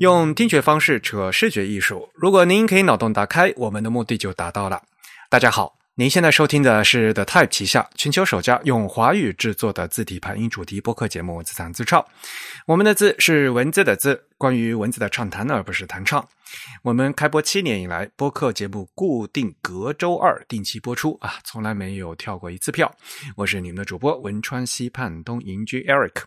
用听觉方式扯视觉艺术，如果您可以脑洞打开，我们的目的就达到了。大家好，您现在收听的是 The Type 旗下全球首家用华语制作的字体排音主题播客节目《自弹自唱》。我们的字是文字的字，关于文字的畅谈，而不是弹唱。我们开播七年以来，播客节目固定隔周二定期播出啊，从来没有跳过一次票。我是你们的主播文川西畔东营居 Eric。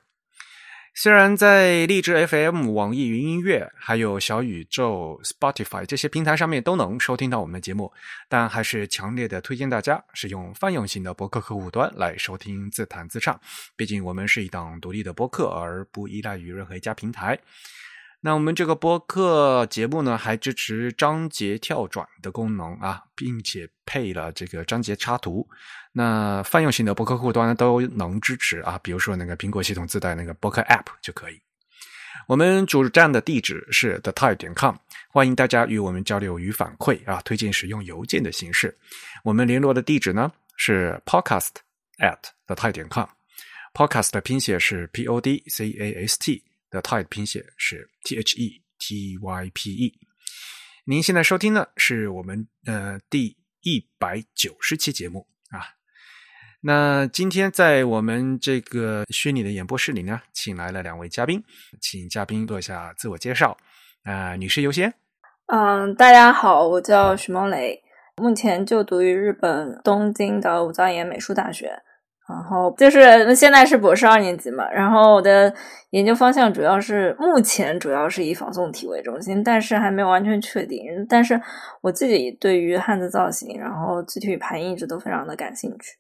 虽然在荔枝 FM、网易云音乐、还有小宇宙、Spotify 这些平台上面都能收听到我们的节目，但还是强烈的推荐大家使用泛用型的博客客户端来收听自弹自唱。毕竟我们是一档独立的播客，而不依赖于任何一家平台。那我们这个播客节目呢，还支持章节跳转的功能啊，并且配了这个章节插图。那泛用型的播客户端都能支持啊，比如说那个苹果系统自带那个播客 App 就可以。我们主站的地址是 the type 点 com，欢迎大家与我们交流与反馈啊，推荐使用邮件的形式。我们联络的地址呢是 podcast at the type 点 com，podcast 的拼写是 p o d c a s t。的 type 拼写是 t h e t y p e。您现在收听的是我们呃第一百九十期节目啊。那今天在我们这个虚拟的演播室里呢，请来了两位嘉宾，请嘉宾做一下自我介绍啊，女士优先。嗯，大家好，我叫徐梦蕾，目前就读于日本东京的武藏野美术大学。然后就是现在是博士二年级嘛，然后我的研究方向主要是目前主要是以仿宋体为中心，但是还没有完全确定。但是我自己对于汉字造型，然后字体与排音一直都非常的感兴趣。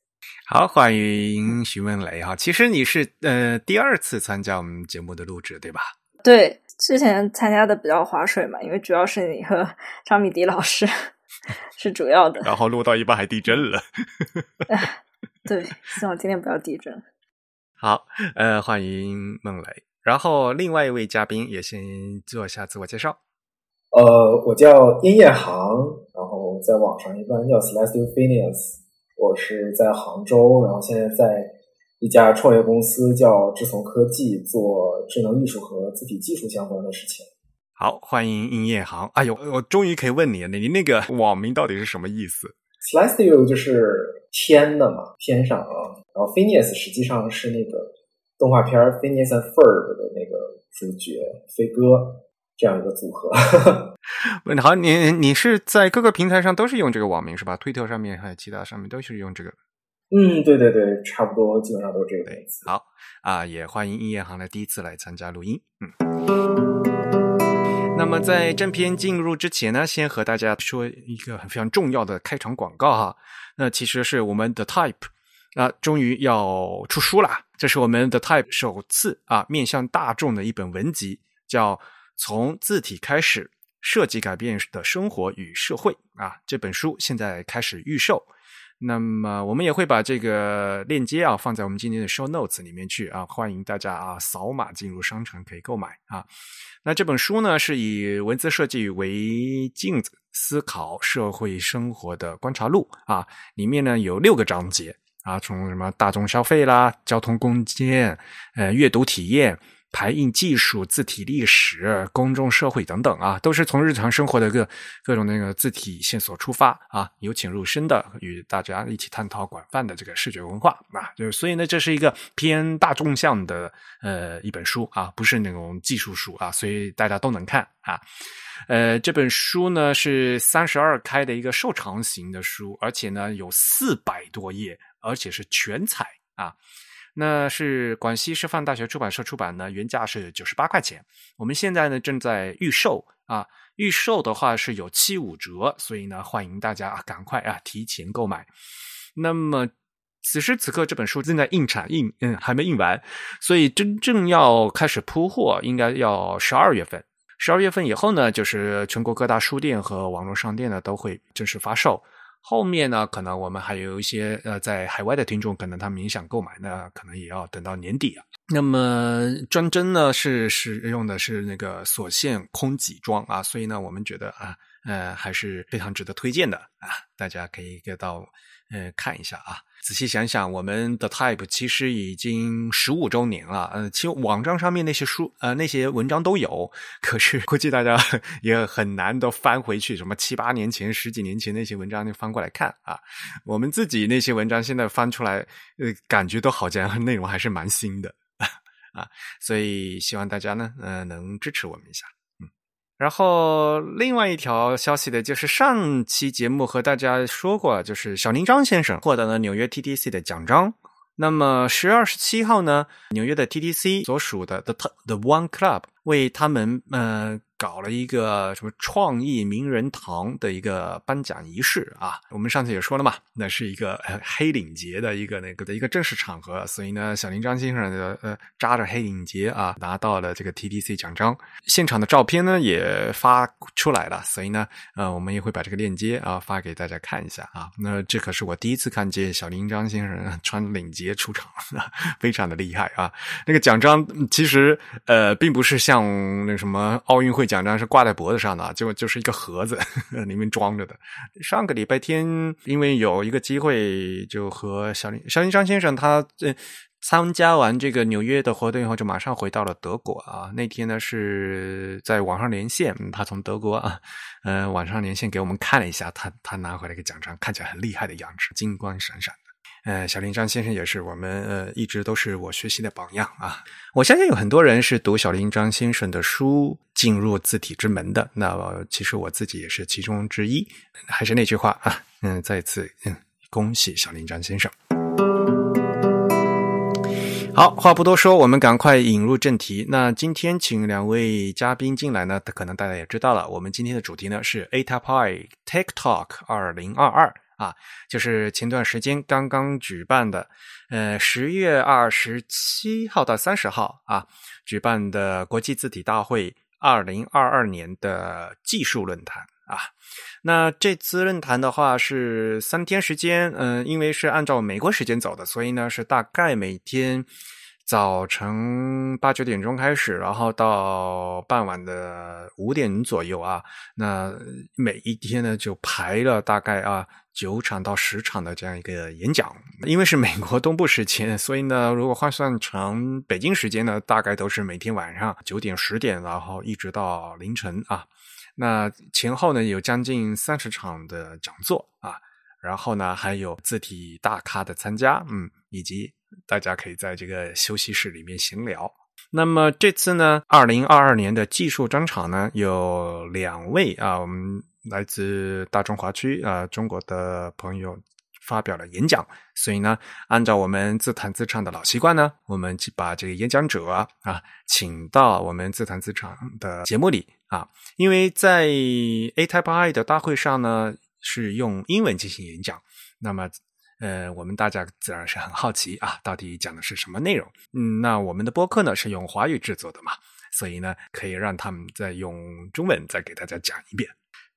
好，欢迎徐文雷哈。其实你是呃第二次参加我们节目的录制，对吧？对，之前参加的比较划水嘛，因为主要是你和张米迪老师 是主要的。然后录到一半还地震了。对，希望今天不要地震。好，呃，欢迎孟磊。然后另外一位嘉宾也先做一下自我介绍。呃，我叫殷业航，然后在网上一般叫 Celestial Phineas。我是在杭州，然后现在在一家创业公司叫智从科技，做智能艺术和字体技术相关的事情。好，欢迎殷业航。哎呦，我终于可以问你了，你那个网名到底是什么意思？Celestial 就是天的嘛，天上啊。然后 Phineas 实际上是那个动画片 Phineas and Ferb 的那个主角飞哥这样一个组合。问 好，你你是在各个平台上都是用这个网名是吧？推特上面还有其他上面都是用这个。嗯，对对对，差不多基本上都是这个。好啊，也欢迎音乐行的第一次来参加录音。嗯。那么在正片进入之前呢，先和大家说一个很非常重要的开场广告哈。那其实是我们的 Type 啊，终于要出书了。这是我们的 Type 首次啊面向大众的一本文集，叫《从字体开始设计改变的生活与社会》啊。这本书现在开始预售。那么我们也会把这个链接啊放在我们今天的 show notes 里面去啊，欢迎大家啊扫码进入商城可以购买啊。那这本书呢是以文字设计为镜子，思考社会生活的观察录啊。里面呢有六个章节啊，从什么大众消费啦、交通空间、呃阅读体验。排印技术、字体历史、公众社会等等啊，都是从日常生活的各各种那个字体线索出发啊，由浅入深的与大家一起探讨广泛的这个视觉文化啊，就是所以呢，这是一个偏大众向的呃一本书啊，不是那种技术书啊，所以大家都能看啊。呃，这本书呢是三十二开的一个瘦长型的书，而且呢有四百多页，而且是全彩啊。那是广西师范大学出版社出版的，原价是九十八块钱。我们现在呢正在预售啊，预售的话是有七五折，所以呢欢迎大家啊赶快啊提前购买。那么此时此刻这本书正在印产，印嗯还没印完，所以真正要开始铺货应该要十二月份。十二月份以后呢，就是全国各大书店和网络商店呢都会正式发售。后面呢，可能我们还有一些呃，在海外的听众，可能他们也想购买，那可能也要等到年底啊。那么专针呢是是用的是那个锁线空挤装啊，所以呢，我们觉得啊，呃，还是非常值得推荐的啊，大家可以给到呃看一下啊。仔细想想，我们的 Type 其实已经十五周年了。呃，其实网站上面那些书呃那些文章都有，可是估计大家 也很难都翻回去，什么七八年前、十几年前那些文章就翻过来看啊。我们自己那些文章现在翻出来，呃，感觉都好像 内容还是蛮新的 啊。所以希望大家呢，呃，能支持我们一下。然后，另外一条消息的就是上期节目和大家说过，就是小林张先生获得了纽约 TTC 的奖章。那么十月二十七号呢，纽约的 TTC 所属的 The The One Club 为他们呃。搞了一个什么创意名人堂的一个颁奖仪式啊！我们上次也说了嘛，那是一个黑领结的一个那个的一个正式场合，所以呢，小林张先生的呃扎着黑领结啊，拿到了这个 TDC 奖章。现场的照片呢也发出来了，所以呢，呃，我们也会把这个链接啊发给大家看一下啊。那这可是我第一次看见小林张先生穿领结出场，非常的厉害啊！那个奖章其实呃并不是像那什么奥运会。奖章是挂在脖子上的，就就是一个盒子，里面装着的。上个礼拜天，因为有一个机会，就和小林小林张先生他呃参加完这个纽约的活动以后，就马上回到了德国啊。那天呢是在网上连线，他从德国啊，呃，网上连线给我们看了一下他他拿回来一个奖章，看起来很厉害的样子，金光闪闪。呃，小林张先生也是我们呃一直都是我学习的榜样啊！我相信有很多人是读小林张先生的书进入字体之门的，那其实我自己也是其中之一。还是那句话啊，嗯，再次嗯，恭喜小林张先生。好，话不多说，我们赶快引入正题。那今天请两位嘉宾进来呢，可能大家也知道了，我们今天的主题呢是 A T P I Tech Talk 二零二二。啊，就是前段时间刚刚举办的，呃，十月二十七号到三十号啊，举办的国际字体大会二零二二年的技术论坛啊。那这次论坛的话是三天时间，嗯，因为是按照美国时间走的，所以呢是大概每天。早晨八九点钟开始，然后到傍晚的五点左右啊。那每一天呢，就排了大概啊九场到十场的这样一个演讲。因为是美国东部时间，所以呢，如果换算成北京时间呢，大概都是每天晚上九点、十点，然后一直到凌晨啊。那前后呢，有将近三十场的讲座啊，然后呢，还有字体大咖的参加，嗯，以及。大家可以在这个休息室里面闲聊。那么这次呢，二零二二年的技术专场呢，有两位啊，我们来自大中华区啊中国的朋友发表了演讲。所以呢，按照我们自弹自唱的老习惯呢，我们就把这个演讲者啊请到我们自弹自唱的节目里啊，因为在 A Type I 的大会上呢是用英文进行演讲，那么。呃，我们大家自然是很好奇啊，到底讲的是什么内容？嗯，那我们的播客呢是用华语制作的嘛，所以呢可以让他们再用中文再给大家讲一遍。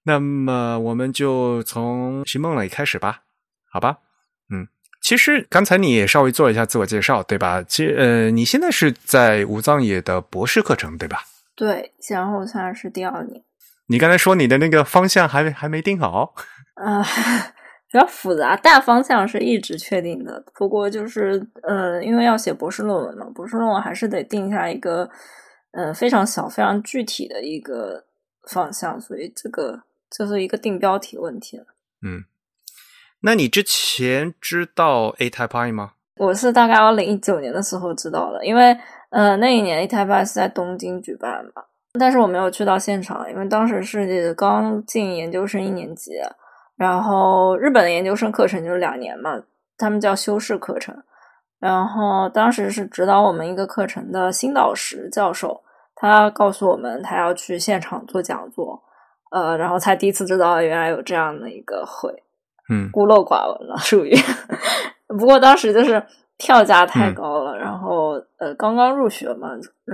那么我们就从徐梦磊开始吧，好吧？嗯，其实刚才你也稍微做了一下自我介绍，对吧？其实呃，你现在是在武藏野的博士课程，对吧？对，然后现在是第二年。你刚才说你的那个方向还还没定好啊？比较复杂，大方向是一直确定的。不过就是，呃，因为要写博士论文嘛，博士论文还是得定下一个，呃，非常小、非常具体的一个方向，所以这个就是一个定标题问题了。嗯，那你之前知道 A Type I 吗？我是大概二零一九年的时候知道的，因为呃，那一年 A Type I 是在东京举办嘛，但是我没有去到现场，因为当时是刚进研究生一年级。然后日本的研究生课程就是两年嘛，他们叫修士课程。然后当时是指导我们一个课程的新导师教授，他告诉我们他要去现场做讲座，呃，然后才第一次知道原来有这样的一个会，嗯，孤陋寡闻了，属于。不过当时就是票价太高了，然后呃，刚刚入学嘛，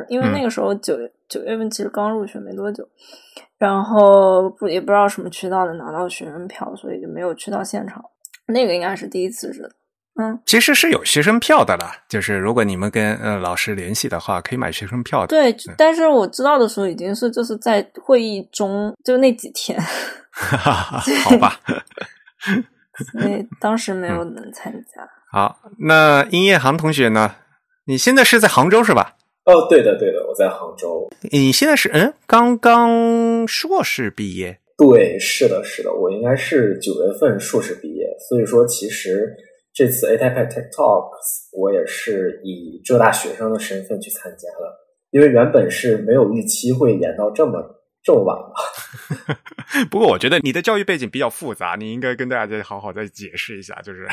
因为那个时候九九月份其实刚入学没多久。然后不也不知道什么渠道能拿到学生票，所以就没有去到现场。那个应该是第一次是，嗯，其实是有学生票的啦，就是如果你们跟呃老师联系的话，可以买学生票的。对，但是我知道的时候已经是就是在会议中就那几天，好吧，所以当时没有能参加。好，那殷叶航同学呢？你现在是在杭州是吧？哦，对的，对的，我在杭州。你现在是嗯，刚刚硕士毕业？对，是的，是的，我应该是九月份硕士毕业。所以说，其实这次 A Type Tech Talks 我也是以浙大学生的身份去参加了，因为原本是没有预期会演到这么这么晚嘛。不过我觉得你的教育背景比较复杂，你应该跟大家再好好再解释一下，就是。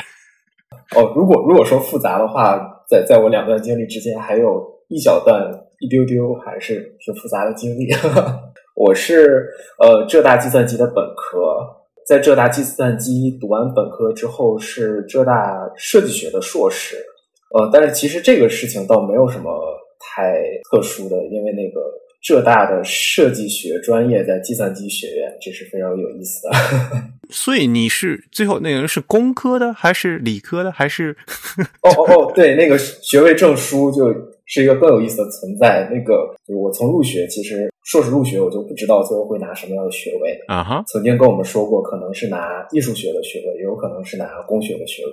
哦，如果如果说复杂的话，在在我两段经历之间，还有一小段一丢丢还是挺复杂的经历。我是呃浙大计算机的本科，在浙大计算机读完本科之后，是浙大设计学的硕士。呃，但是其实这个事情倒没有什么太特殊的，因为那个浙大的设计学专业在计算机学院，这是非常有意思的。所以你是最后那个人是工科的还是理科的还是？哦哦哦，对，那个学位证书就是一个更有意思的存在。那个就是我从入学，其实硕士入学我就不知道最后会拿什么样的学位啊哈。曾经跟我们说过，可能是拿艺术学的学位，也有可能是拿工学的学位。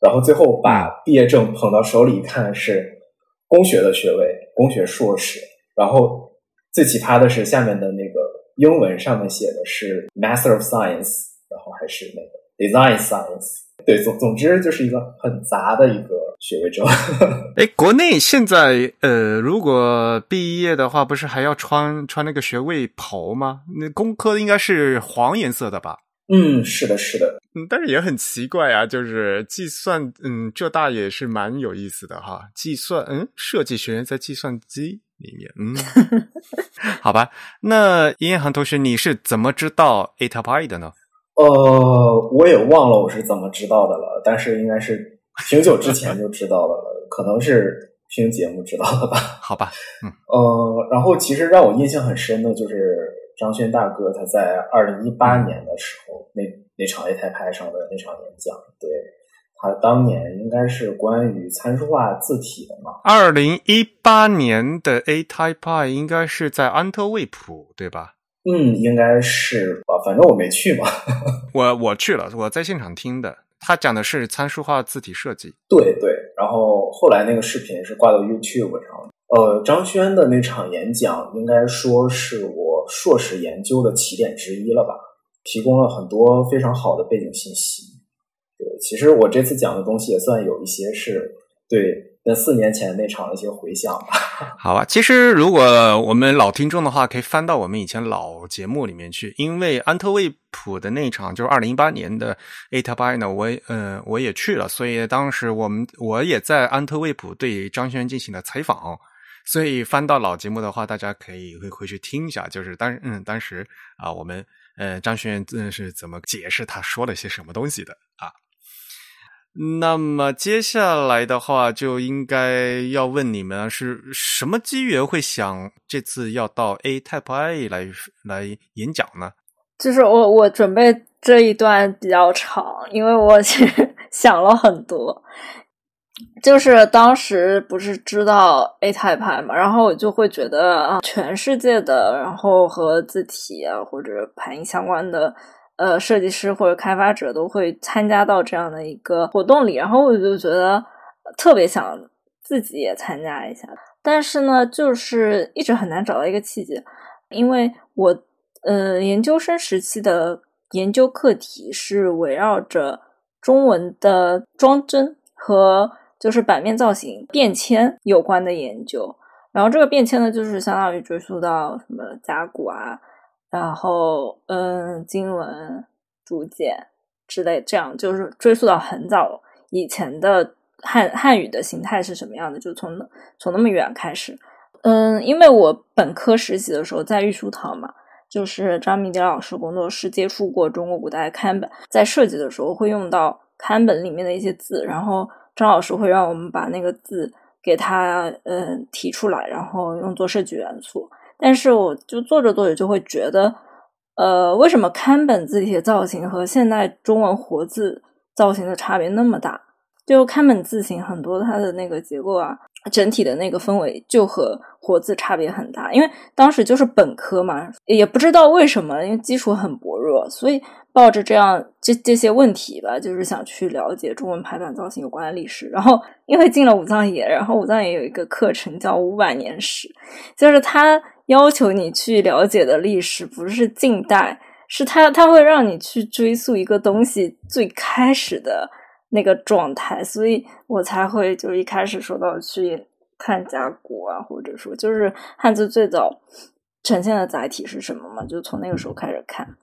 然后最后把毕业证捧到手里一看，是工学的学位，工学硕士。然后最奇葩的是下面的那个英文上面写的是 Master of Science。然后还是那个 design science，对，总总之就是一个很杂的一个学位证。哎，国内现在呃，如果毕业的话，不是还要穿穿那个学位袍吗？那工科应该是黄颜色的吧？嗯，是的，是的。嗯，但是也很奇怪啊，就是计算，嗯，浙大也是蛮有意思的哈。计算，嗯，设计学院在计算机里面，嗯，好吧。那殷航同学，你是怎么知道 A Type I 的呢？呃，我也忘了我是怎么知道的了，但是应该是挺久之前就知道了，可能是听节目知道的吧。好吧，嗯，呃，然后其实让我印象很深的就是张轩大哥他在二零一八年的时候那那场 A 台派上的那场演讲，对他当年应该是关于参数化字体的嘛。二零一八年的 A Type 应该是在安特卫普，对吧？嗯，应该是吧，反正我没去嘛。我我去了，我在现场听的。他讲的是参数化字体设计。对对，然后后来那个视频是挂到 YouTube 上。呃，张轩的那场演讲应该说是我硕士研究的起点之一了吧，提供了很多非常好的背景信息。对，其实我这次讲的东西也算有一些是对。那四年前那场的一些回想吧。好吧，其实如果我们老听众的话，可以翻到我们以前老节目里面去，因为安特卫普的那场就是二零一八年的 A t a b i 呢，我嗯我也去了，所以当时我们我也在安特卫普对张轩进行了采访，所以翻到老节目的话，大家可以会回去听一下，就是当嗯当时啊我们呃张轩嗯是怎么解释他说了些什么东西的啊。那么接下来的话，就应该要问你们是什么机缘会想这次要到 A Type I 来来演讲呢？就是我我准备这一段比较长，因为我其实 想了很多。就是当时不是知道 A Type I 嘛，然后我就会觉得啊，全世界的，然后和字体啊或者排印相关的。呃，设计师或者开发者都会参加到这样的一个活动里，然后我就觉得特别想自己也参加一下，但是呢，就是一直很难找到一个契机，因为我呃研究生时期的研究课题是围绕着中文的装帧和就是版面造型变迁有关的研究，然后这个变迁呢，就是相当于追溯到什么甲骨啊。然后，嗯，经文、竹简之类，这样就是追溯到很早以前的汉汉语的形态是什么样的，就从从那么远开始。嗯，因为我本科实习的时候在玉书堂嘛，就是张明杰老师工作室接触过中国古代刊本，在设计的时候会用到刊本里面的一些字，然后张老师会让我们把那个字给他嗯提出来，然后用作设计元素。但是我就做着做着就会觉得，呃，为什么刊本字体的造型和现代中文活字造型的差别那么大？就刊本字形很多它的那个结构啊，整体的那个氛围就和活字差别很大。因为当时就是本科嘛，也不知道为什么，因为基础很薄弱，所以抱着这样这这些问题吧，就是想去了解中文排版造型有关的历史。然后因为进了武藏野，然后武藏野有一个课程叫五百年史，就是他要求你去了解的历史不是近代，是他他会让你去追溯一个东西最开始的那个状态，所以我才会就一开始说到去看甲骨啊，或者说就是汉字最早呈现的载体是什么嘛，就从那个时候开始看。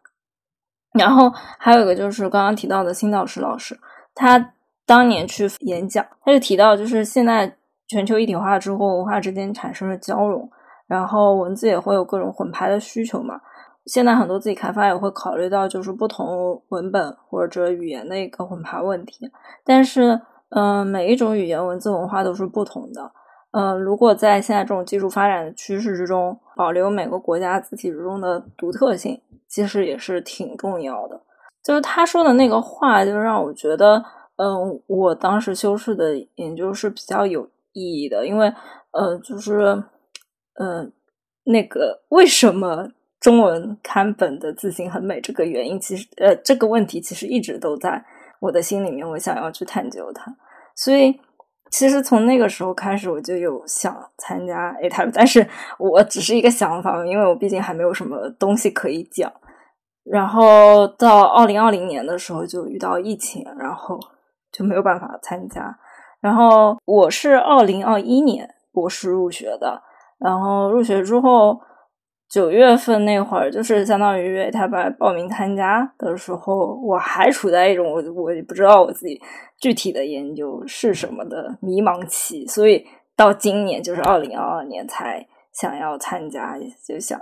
然后还有一个就是刚刚提到的新道石老师，他当年去演讲，他就提到，就是现在全球一体化之后，文化之间产生了交融，然后文字也会有各种混排的需求嘛。现在很多自己开发也会考虑到，就是不同文本或者语言的一个混排问题。但是，嗯，每一种语言文字文化都是不同的。嗯，如果在现在这种技术发展的趋势之中，保留每个国家字体之中的独特性。其实也是挺重要的，就是他说的那个话，就让我觉得，嗯，我当时修饰的研究是比较有意义的，因为，呃，就是，嗯，那个为什么中文刊本的字形很美这个原因，其实，呃，这个问题其实一直都在我的心里面，我想要去探究它，所以，其实从那个时候开始，我就有想参加 A Type，但是我只是一个想法，因为我毕竟还没有什么东西可以讲。然后到二零二零年的时候就遇到疫情，然后就没有办法参加。然后我是二零二一年博士入学的，然后入学之后九月份那会儿，就是相当于他把报名参加的时候，我还处在一种我我也不知道我自己具体的研究是什么的迷茫期，所以到今年就是二零二二年才想要参加，就想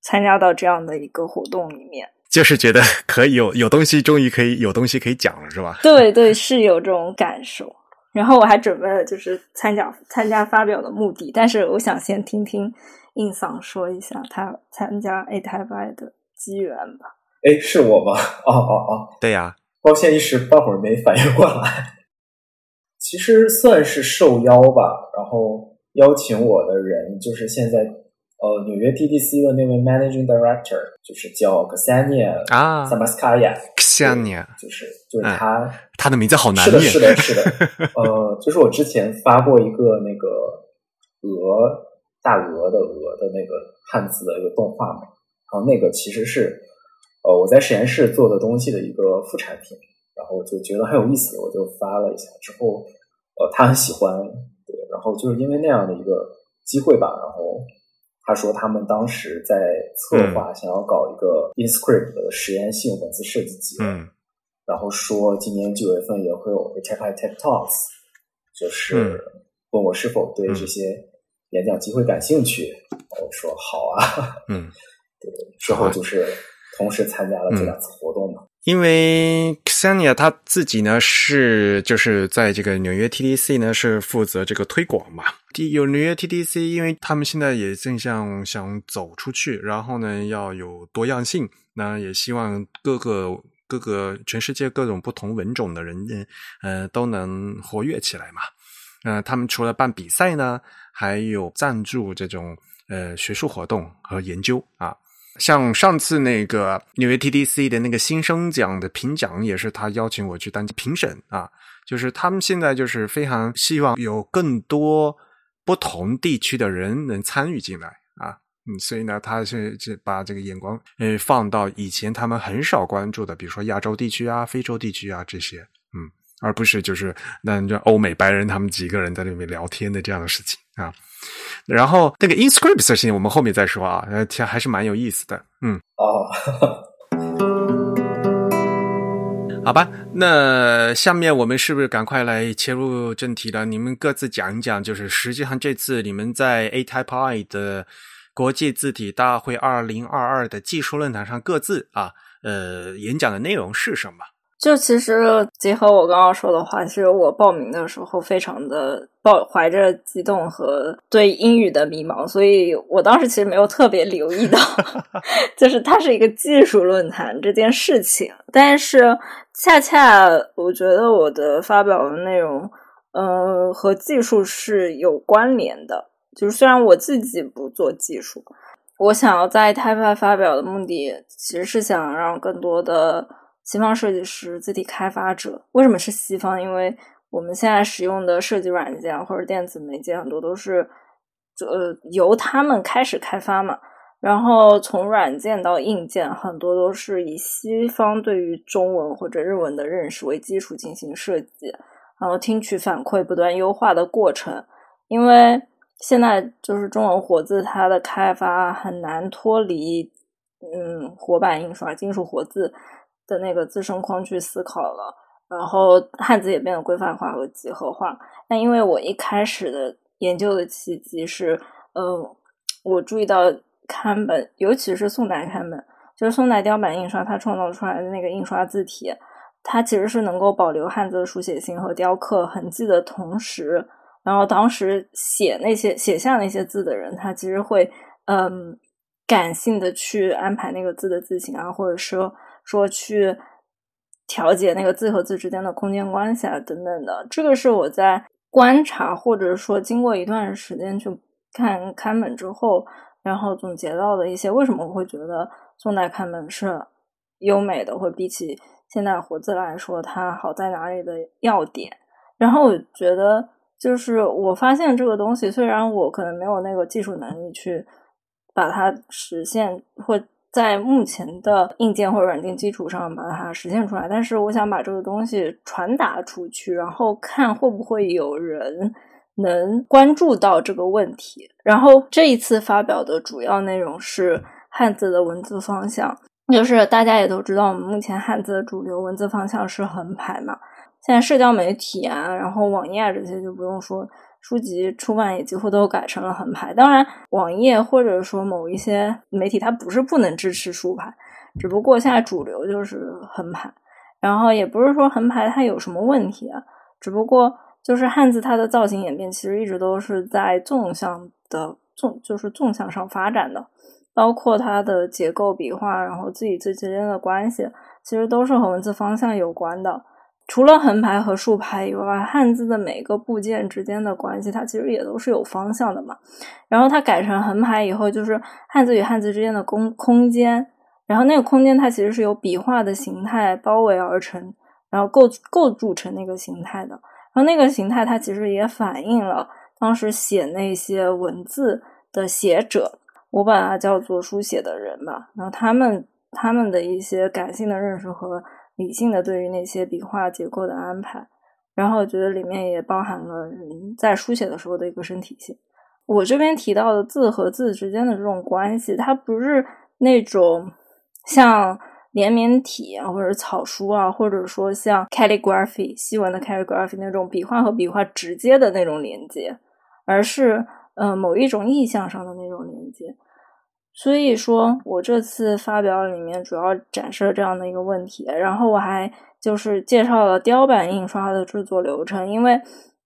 参加到这样的一个活动里面。就是觉得可以有有东西，终于可以有东西可以讲了，是吧？对对，是有这种感受。然后我还准备了就是参加参加发表的目的，但是我想先听听印桑说一下他参加 A 台 Y 的机缘吧。哎，是我吗？哦哦哦，对呀。抱歉，一时半会儿没反应过来。其实算是受邀吧，然后邀请我的人就是现在。呃，纽约 TDC 的那位 Managing Director 就是叫 Ksenia 啊，Samaskaya，Ksenia 就是就是他，他的名字好难念，是的，是的，是的。呃，就是我之前发过一个那个鹅大鹅的鹅的那个汉字的一个动画嘛，然后那个其实是呃我在实验室做的东西的一个副产品，然后我就觉得很有意思，我就发了一下，之后呃他很喜欢，对，然后就是因为那样的一个机会吧，然后。他说他们当时在策划，想要搞一个 InScript 的实验性文字设计集，嗯，然后说今年九月份也会有 Tech Tech Talks，就是问我是否对这些演讲机会感兴趣，我说好啊，嗯，对，之后就是同时参加了这两次活动嘛。因为 Xenia 他自己呢是就是在这个纽约 TDC 呢是负责这个推广嘛。有纽约 TDC，因为他们现在也正向想走出去，然后呢要有多样性，那也希望各个各个全世界各种不同文种的人呃都能活跃起来嘛。呃，他们除了办比赛呢，还有赞助这种呃学术活动和研究啊。像上次那个纽约 TDC 的那个新生奖的评奖，也是他邀请我去当评审啊。就是他们现在就是非常希望有更多不同地区的人能参与进来啊。嗯，所以呢，他是是把这个眼光呃放到以前他们很少关注的，比如说亚洲地区啊、非洲地区啊这些，而不是就是那就欧美白人他们几个人在那边聊天的这样的事情啊。然后那个 InScript 事情，我们后面再说啊，呃，其实还是蛮有意思的，嗯。哦，好吧，那下面我们是不是赶快来切入正题了？你们各自讲一讲，就是实际上这次你们在 A Type I 的国际字体大会二零二二的技术论坛上各自啊，呃，演讲的内容是什么？就其实结合我刚刚说的话，其实我报名的时候非常的抱怀着激动和对英语的迷茫，所以我当时其实没有特别留意到，就是它是一个技术论坛这件事情。但是恰恰我觉得我的发表的内容，呃，和技术是有关联的。就是虽然我自己不做技术，我想要在 t 派发表的目的，其实是想让更多的。西方设计师、字体开发者。为什么是西方？因为我们现在使用的设计软件或者电子媒介很多都是呃由他们开始开发嘛。然后从软件到硬件，很多都是以西方对于中文或者日文的认识为基础进行设计，然后听取反馈，不断优化的过程。因为现在就是中文活字，它的开发很难脱离嗯活版印刷、金属活字的那个自身框去思考了。然后汉字也变得规范化和几何化。那因为我一开始的研究的契机是，呃，我注意到。刊本，尤其是宋代刊本，就是宋代雕版印刷，它创造出来的那个印刷字体，它其实是能够保留汉字的书写性和雕刻痕迹的同时，然后当时写那些写下那些字的人，他其实会嗯感性的去安排那个字的字形啊，或者说说去调节那个字和字之间的空间关系啊等等的。这个是我在观察或者说经过一段时间去看刊本之后。然后总结到的一些，为什么我会觉得宋代楷本是优美的，或比起现代活字来说，它好在哪里的要点？然后我觉得，就是我发现这个东西，虽然我可能没有那个技术能力去把它实现，或在目前的硬件或者软件基础上把它实现出来，但是我想把这个东西传达出去，然后看会不会有人。能关注到这个问题，然后这一次发表的主要内容是汉字的文字方向，就是大家也都知道，我们目前汉字的主流文字方向是横排嘛。现在社交媒体啊，然后网页啊这些就不用说，书籍出版也几乎都改成了横排。当然，网页或者说某一些媒体它不是不能支持竖排，只不过现在主流就是横排。然后也不是说横排它有什么问题啊，只不过。就是汉字，它的造型演变其实一直都是在纵向的纵，就是纵向上发展的，包括它的结构、笔画，然后字与字之间的关系，其实都是和文字方向有关的。除了横排和竖排以外，汉字的每个部件之间的关系，它其实也都是有方向的嘛。然后它改成横排以后，就是汉字与汉字之间的空空间，然后那个空间它其实是由笔画的形态包围而成，然后构构筑成那个形态的。然后那个形态，它其实也反映了当时写那些文字的写者，我把它叫做书写的人吧。然后他们他们的一些感性的认识和理性的对于那些笔画结构的安排，然后我觉得里面也包含了人在书写的时候的一个身体性。我这边提到的字和字之间的这种关系，它不是那种像。连绵体啊，或者草书啊，或者说像 calligraphy 西文的 calligraphy 那种笔画和笔画直接的那种连接，而是呃某一种意象上的那种连接。所以说我这次发表里面主要展示了这样的一个问题，然后我还就是介绍了雕版印刷的制作流程，因为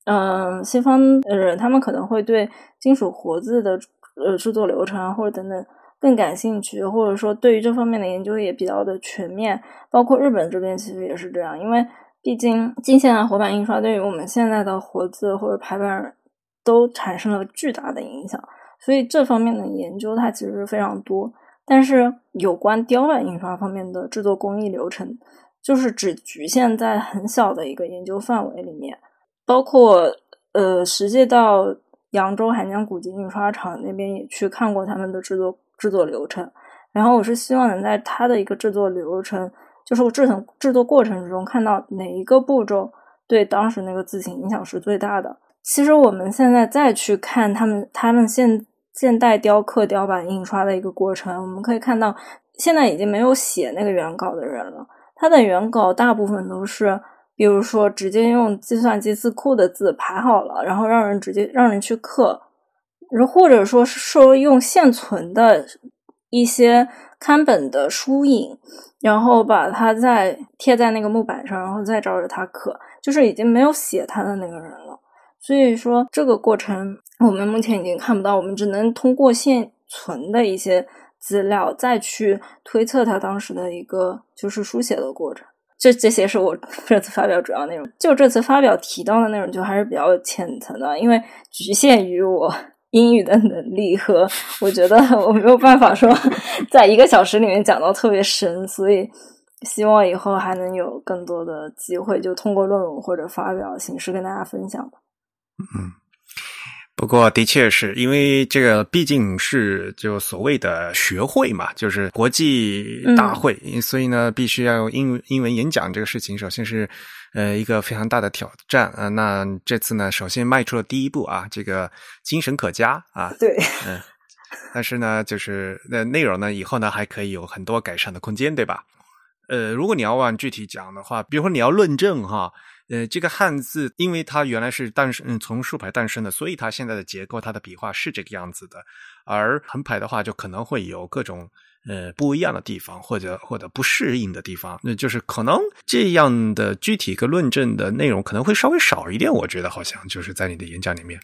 嗯西方人他们可能会对金属活字的呃制作流程或者等等。更感兴趣，或者说对于这方面的研究也比较的全面，包括日本这边其实也是这样，因为毕竟近现代活版印刷对于我们现在的活字或者排版都产生了巨大的影响，所以这方面的研究它其实非常多。但是有关雕版印刷方面的制作工艺流程，就是只局限在很小的一个研究范围里面，包括呃，实际到扬州韩江古籍印刷厂那边也去看过他们的制作。制作流程，然后我是希望能在它的一个制作流程，就是我制成制作过程之中看到哪一个步骤对当时那个字形影响是最大的。其实我们现在再去看他们他们现现代雕刻雕版印刷的一个过程，我们可以看到现在已经没有写那个原稿的人了，他的原稿大部分都是，比如说直接用计算机字库的字排好了，然后让人直接让人去刻。或者说是说用现存的一些刊本的书影，然后把它再贴在那个木板上，然后再照着它刻，就是已经没有写他的那个人了。所以说这个过程我们目前已经看不到，我们只能通过现存的一些资料再去推测他当时的一个就是书写的过程。这这些是我 这次发表主要内容。就这次发表提到的内容，就还是比较浅层的，因为局限于我。英语的能力和我觉得 我没有办法说在一个小时里面讲到特别深，所以希望以后还能有更多的机会，就通过论文或者发表形式跟大家分享吧。嗯。不过，的确是因为这个毕竟是就所谓的学会嘛，就是国际大会，所以呢，必须要用英英文演讲这个事情，首先是呃一个非常大的挑战啊。那这次呢，首先迈出了第一步啊，这个精神可嘉啊。对，嗯，但是呢，就是那内容呢，以后呢还可以有很多改善的空间，对吧？呃，如果你要往具体讲的话，比如说你要论证哈。呃，这个汉字，因为它原来是诞生，从竖排诞生的，所以它现在的结构，它的笔画是这个样子的。而横排的话，就可能会有各种呃不一样的地方，或者或者不适应的地方。那就是可能这样的具体个论证的内容可能会稍微少一点。我觉得好像就是在你的演讲里面，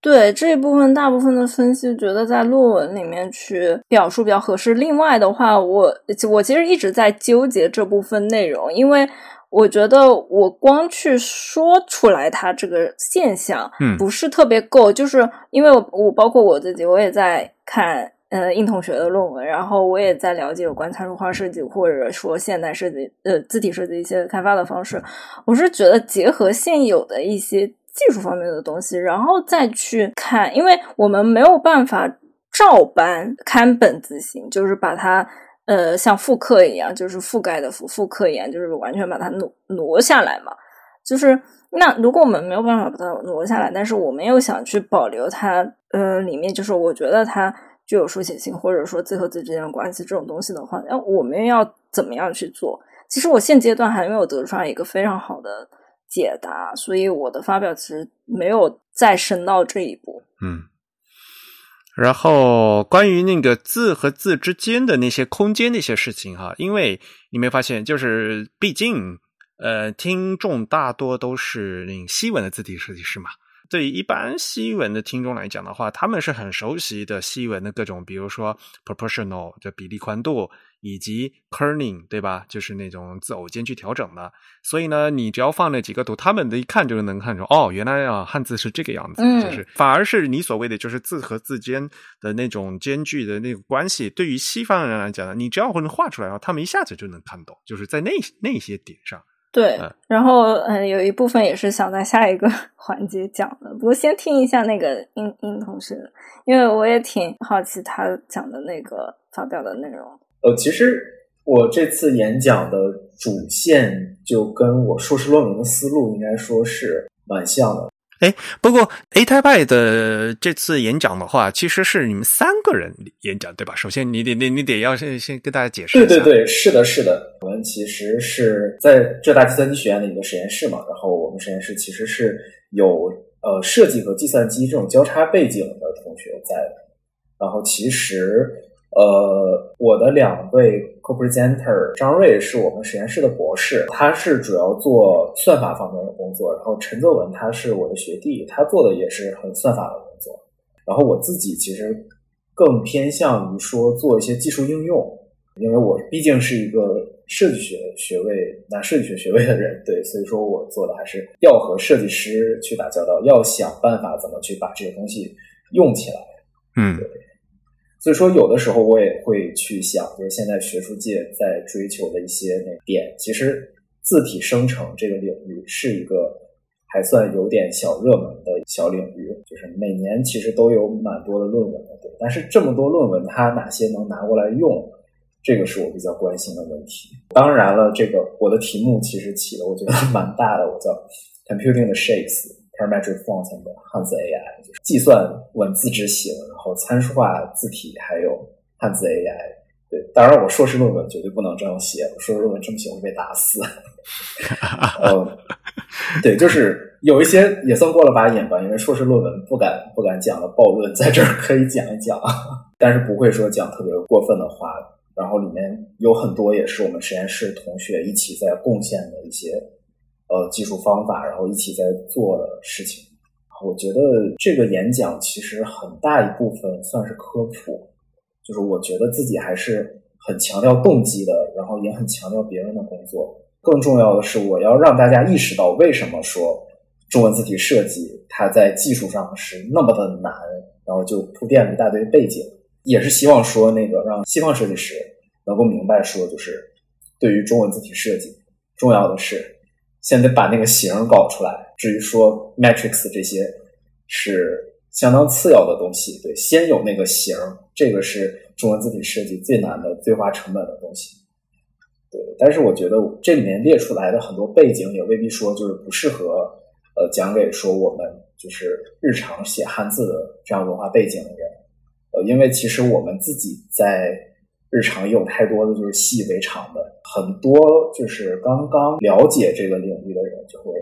对这一部分大部分的分析，觉得在论文里面去表述比较合适。另外的话，我我其实一直在纠结这部分内容，因为。我觉得我光去说出来它这个现象，嗯，不是特别够，就是因为我我包括我自己，我也在看呃应同学的论文，然后我也在了解有关参数化设计或者说现代设计呃字体设计一些开发的方式。我是觉得结合现有的一些技术方面的东西，然后再去看，因为我们没有办法照搬刊本自行，就是把它。呃，像复刻一样，就是覆盖的复复刻一样，就是完全把它挪挪下来嘛。就是那如果我们没有办法把它挪下来，但是我们又想去保留它，呃，里面就是我觉得它具有书写性，或者说字和字之间的关系这种东西的话，那我们要怎么样去做？其实我现阶段还没有得出来一个非常好的解答，所以我的发表其实没有再升到这一步。嗯。然后，关于那个字和字之间的那些空间那些事情哈，因为你没发现，就是毕竟，呃，听众大多都是那西文的字体设计师嘛。对于一般西文的听众来讲的话，他们是很熟悉的西文的各种，比如说 proportional 的比例宽度，以及 kerning，对吧？就是那种字偶间距调整的。所以呢，你只要放那几个图，他们的一看就能看出，哦，原来啊，汉字是这个样子。就是反而是你所谓的就是字和字间的那种间距的那个关系，对于西方人来讲呢，你只要能画出来啊，他们一下子就能看懂，就是在那那些点上。对，然后嗯，有一部分也是想在下一个 环节讲的，不过先听一下那个殷殷同学，因为我也挺好奇他讲的那个发表的内容。呃，其实我这次演讲的主线就跟我硕士论文的思路应该说是蛮像的。哎，不过 A Type 的这次演讲的话，其实是你们三个人演讲，对吧？首先，你得、你、你得要先先跟大家解释一下。对对对，是的，是的。我们其实是在浙大计算机学院的一个实验室嘛，然后我们实验室其实是有呃设计和计算机这种交叉背景的同学在的，然后其实。呃，我的两位 co-presenter 张瑞是我们实验室的博士，他是主要做算法方面的工作。然后陈泽文他是我的学弟，他做的也是很算法的工作。然后我自己其实更偏向于说做一些技术应用，因为我毕竟是一个设计学学位拿设计学学位的人，对，所以说我做的还是要和设计师去打交道，要想办法怎么去把这些东西用起来。嗯。对。所以说，有的时候我也会去想，就是现在学术界在追求的一些那个点，其实字体生成这个领域是一个还算有点小热门的小领域，就是每年其实都有蛮多的论文的，对。但是这么多论文，它哪些能拿过来用，这个是我比较关心的问题。当然了，这个我的题目其实起的我觉得蛮大的，我叫 Computing the Shapes。Parametric Font 的汉字 AI 就是计算文字执行，然后参数化字体，还有汉字 AI。对，当然我硕士论文绝对不能这样写，我硕士论文这么写会被打死。呃，对，就是有一些也算过了把瘾吧，因为硕士论文不敢不敢讲的暴论，在这儿可以讲一讲，但是不会说讲特别过分的话。然后里面有很多也是我们实验室同学一起在贡献的一些。呃，技术方法，然后一起在做的事情，我觉得这个演讲其实很大一部分算是科普，就是我觉得自己还是很强调动机的，然后也很强调别人的工作。更重要的是，我要让大家意识到为什么说中文字体设计它在技术上是那么的难，然后就铺垫了一大堆背景，也是希望说那个让西方设计师能够明白说，就是对于中文字体设计，重要的是先得把那个形搞出来。至于说 matrix 这些是相当次要的东西，对，先有那个形，这个是中文字体设计最难的、最花成本的东西。对，但是我觉得这里面列出来的很多背景也未必说就是不适合呃讲给说我们就是日常写汉字的这样文化背景的人，呃，因为其实我们自己在日常用太多的就是习以为常的，很多就是刚刚了解这个领域的人就会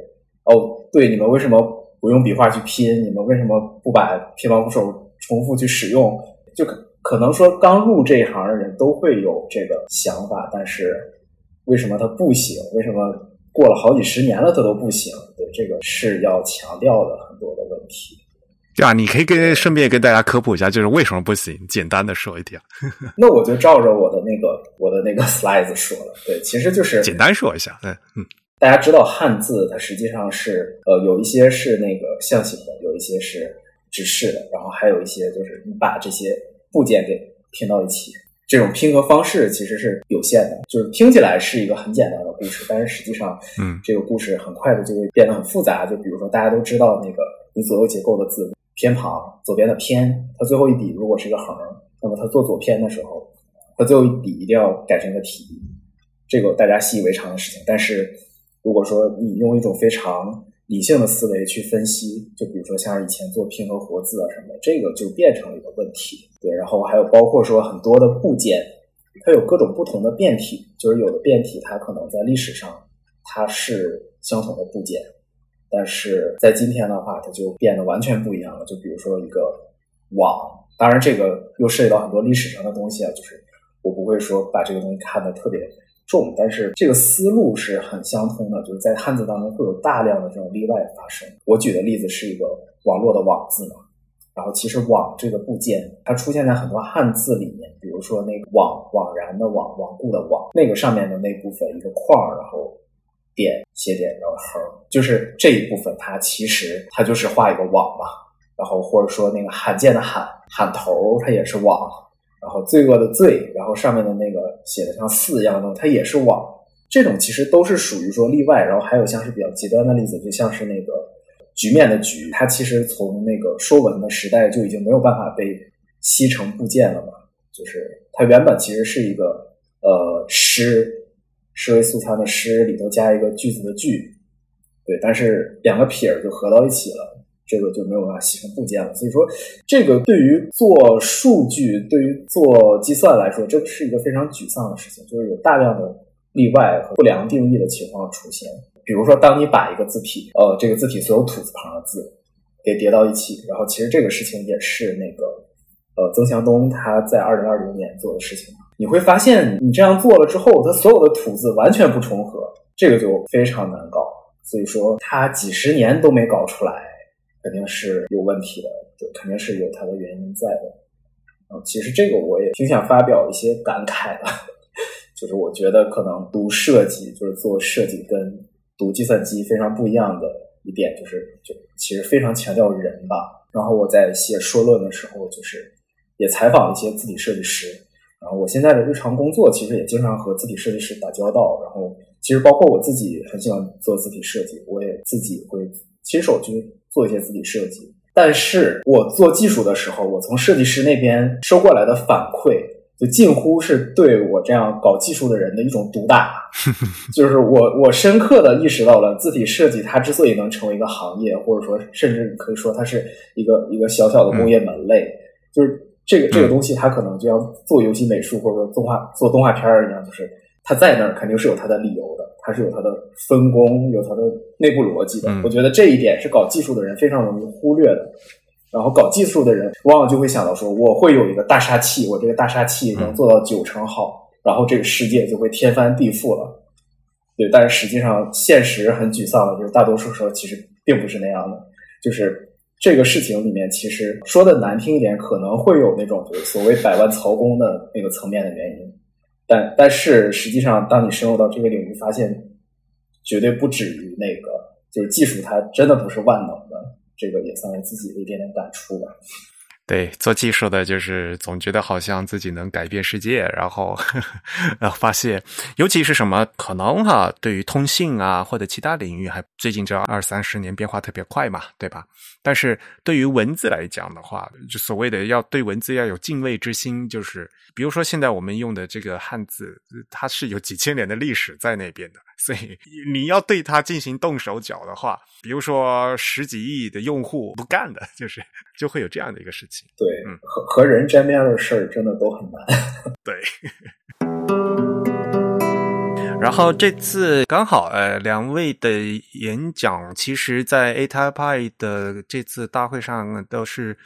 哦，对，你们为什么不用笔画去拼？你们为什么不把偏旁部首重复去使用？就可可能说刚入这一行的人都会有这个想法，但是。为什么它不行？为什么过了好几十年了它都不行？对，这个是要强调的很多的问题。对啊，你可以跟顺便跟大家科普一下，就是为什么不行？简单的说一点。那我就照着我的那个我的那个 slides 说了。对，其实就是简单说一下。嗯嗯，大家知道汉字它实际上是呃有一些是那个象形的，有一些是直视的，然后还有一些就是你把这些部件给拼到一起。这种拼合方式其实是有限的，就是听起来是一个很简单的故事，但是实际上，嗯，这个故事很快的就会变得很复杂。就比如说，大家都知道那个你左右结构的字偏旁，左边的偏，它最后一笔如果是一个横，那么它做左偏的时候，它最后一笔一定要改成一个提，这个大家习以为常的事情。但是如果说你用一种非常理性的思维去分析，就比如说像以前做拼合活字啊什么的，这个就变成了一个问题。对，然后还有包括说很多的部件，它有各种不同的变体，就是有的变体它可能在历史上它是相同的部件，但是在今天的话，它就变得完全不一样了。就比如说一个网，当然这个又涉及到很多历史上的东西啊，就是我不会说把这个东西看得特别。重，但是这个思路是很相通的，就是在汉字当中会有大量的这种例外发生。我举的例子是一个网络的网字嘛，然后其实网这个部件它出现在很多汉字里面，比如说那个网枉然的网，罔顾的网，那个上面的那部分一个框，然后点斜点然后横，就是这一部分它其实它就是画一个网嘛，然后或者说那个罕见的罕罕头它也是网。然后罪恶的罪，然后上面的那个写的像四一样的，它也是网。这种其实都是属于说例外。然后还有像是比较极端的例子，就像是那个局面的局，它其实从那个说文的时代就已经没有办法被析成部件了嘛。就是它原本其实是一个呃诗，诗为素餐的诗里头加一个句子的句，对，但是两个撇儿就合到一起了。这个就没有办法形成部件了，所以说这个对于做数据、对于做计算来说，这是一个非常沮丧的事情，就是有大量的例外和不良定义的情况出现。比如说，当你把一个字体，呃，这个字体所有土字旁的字给叠到一起，然后其实这个事情也是那个呃曾祥东他在二零二零年做的事情，你会发现你这样做了之后，它所有的土字完全不重合，这个就非常难搞。所以说他几十年都没搞出来。肯定是有问题的，就肯定是有它的原因在的。啊，其实这个我也挺想发表一些感慨的，就是我觉得可能读设计，就是做设计跟读计算机非常不一样的一点，就是就其实非常强调人吧。然后我在写说论的时候，就是也采访一些字体设计师。然后我现在的日常工作其实也经常和字体设计师打交道。然后其实包括我自己很喜欢做字体设计，我也自己会亲手去。做一些字体设计，但是我做技术的时候，我从设计师那边收过来的反馈，就近乎是对我这样搞技术的人的一种毒打。就是我我深刻的意识到了，字体设计它之所以能成为一个行业，或者说甚至可以说它是一个一个小小的工业门类，就是这个这个东西，它可能就要做游戏美术或者说动画做动画片儿一样，就是它在那儿肯定是有它的理由的。它是有它的分工，有它的内部逻辑的。我觉得这一点是搞技术的人非常容易忽略的。然后搞技术的人往往就会想到说，我会有一个大杀器，我这个大杀器能做到九成好，然后这个世界就会天翻地覆了。对，但是实际上现实很沮丧的，就是大多数时候其实并不是那样的。就是这个事情里面，其实说的难听一点，可能会有那种所谓百万曹公的那个层面的原因。但但是实际上，当你深入到这个领域，发现绝对不止于那个，就是技术它真的不是万能的，这个也算是自己的一点点感触吧。对，做技术的就是总觉得好像自己能改变世界，然后然后发现，尤其是什么可能哈，对于通信啊或者其他领域，还最近这二三十年变化特别快嘛，对吧？但是对于文字来讲的话，就所谓的要对文字要有敬畏之心，就是比如说现在我们用的这个汉字，它是有几千年的历史在那边的，所以你要对它进行动手脚的话，比如说十几亿的用户不干的，就是就会有这样的一个事情。对，和和人沾边的事儿真的都很难。对。然后这次刚好，呃，两位的演讲，其实，在 A Type I 的这次大会上，都是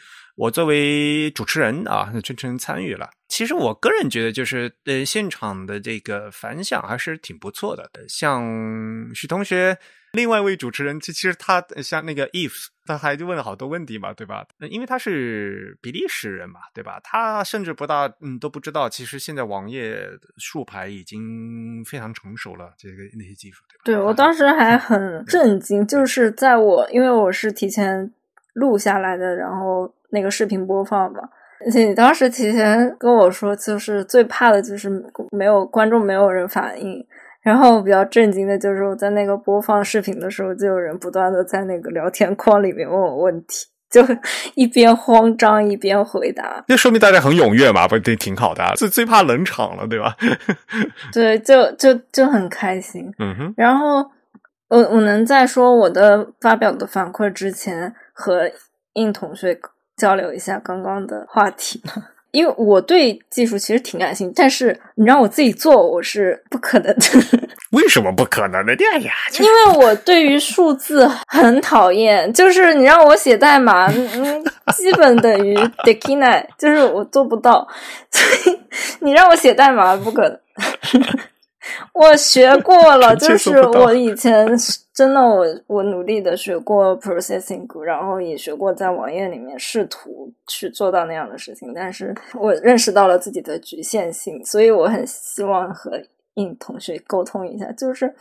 我作为主持人啊，全程参与了。其实我个人觉得，就是呃，现场的这个反响还是挺不错的。像许同学。另外一位主持人，其其实他像那个 if，他还问了好多问题嘛，对吧？因为他是比利时人嘛，对吧？他甚至不大嗯都不知道，其实现在网页竖排已经非常成熟了，这个那些技术，对吧？对我当时还 很震惊，就是在我因为我是提前录下来的，然后那个视频播放吧，而且你当时提前跟我说，就是最怕的就是没有观众，没有人反应。然后比较震惊的就是我在那个播放视频的时候，就有人不断的在那个聊天框里面问我问题，就一边慌张一边回答。那说明大家很踊跃嘛，不对，挺好的。最最怕冷场了，对吧？对，就就就很开心。嗯哼。然后我我能在说我的发表的反馈之前，和应同学交流一下刚刚的话题吗？因为我对技术其实挺感兴趣，但是你让我自己做，我是不可能的。为什么不可能呢？哎呀，因为我对于数字很讨厌，就是你让我写代码，嗯，基本等于 d e k i n a 就是我做不到。所以你让我写代码，不可能。我学过了，就是我以前真的，我我努力的学过 processing，然后也学过在网页里面试图去做到那样的事情，但是我认识到了自己的局限性，所以我很希望和应同学沟通一下，就是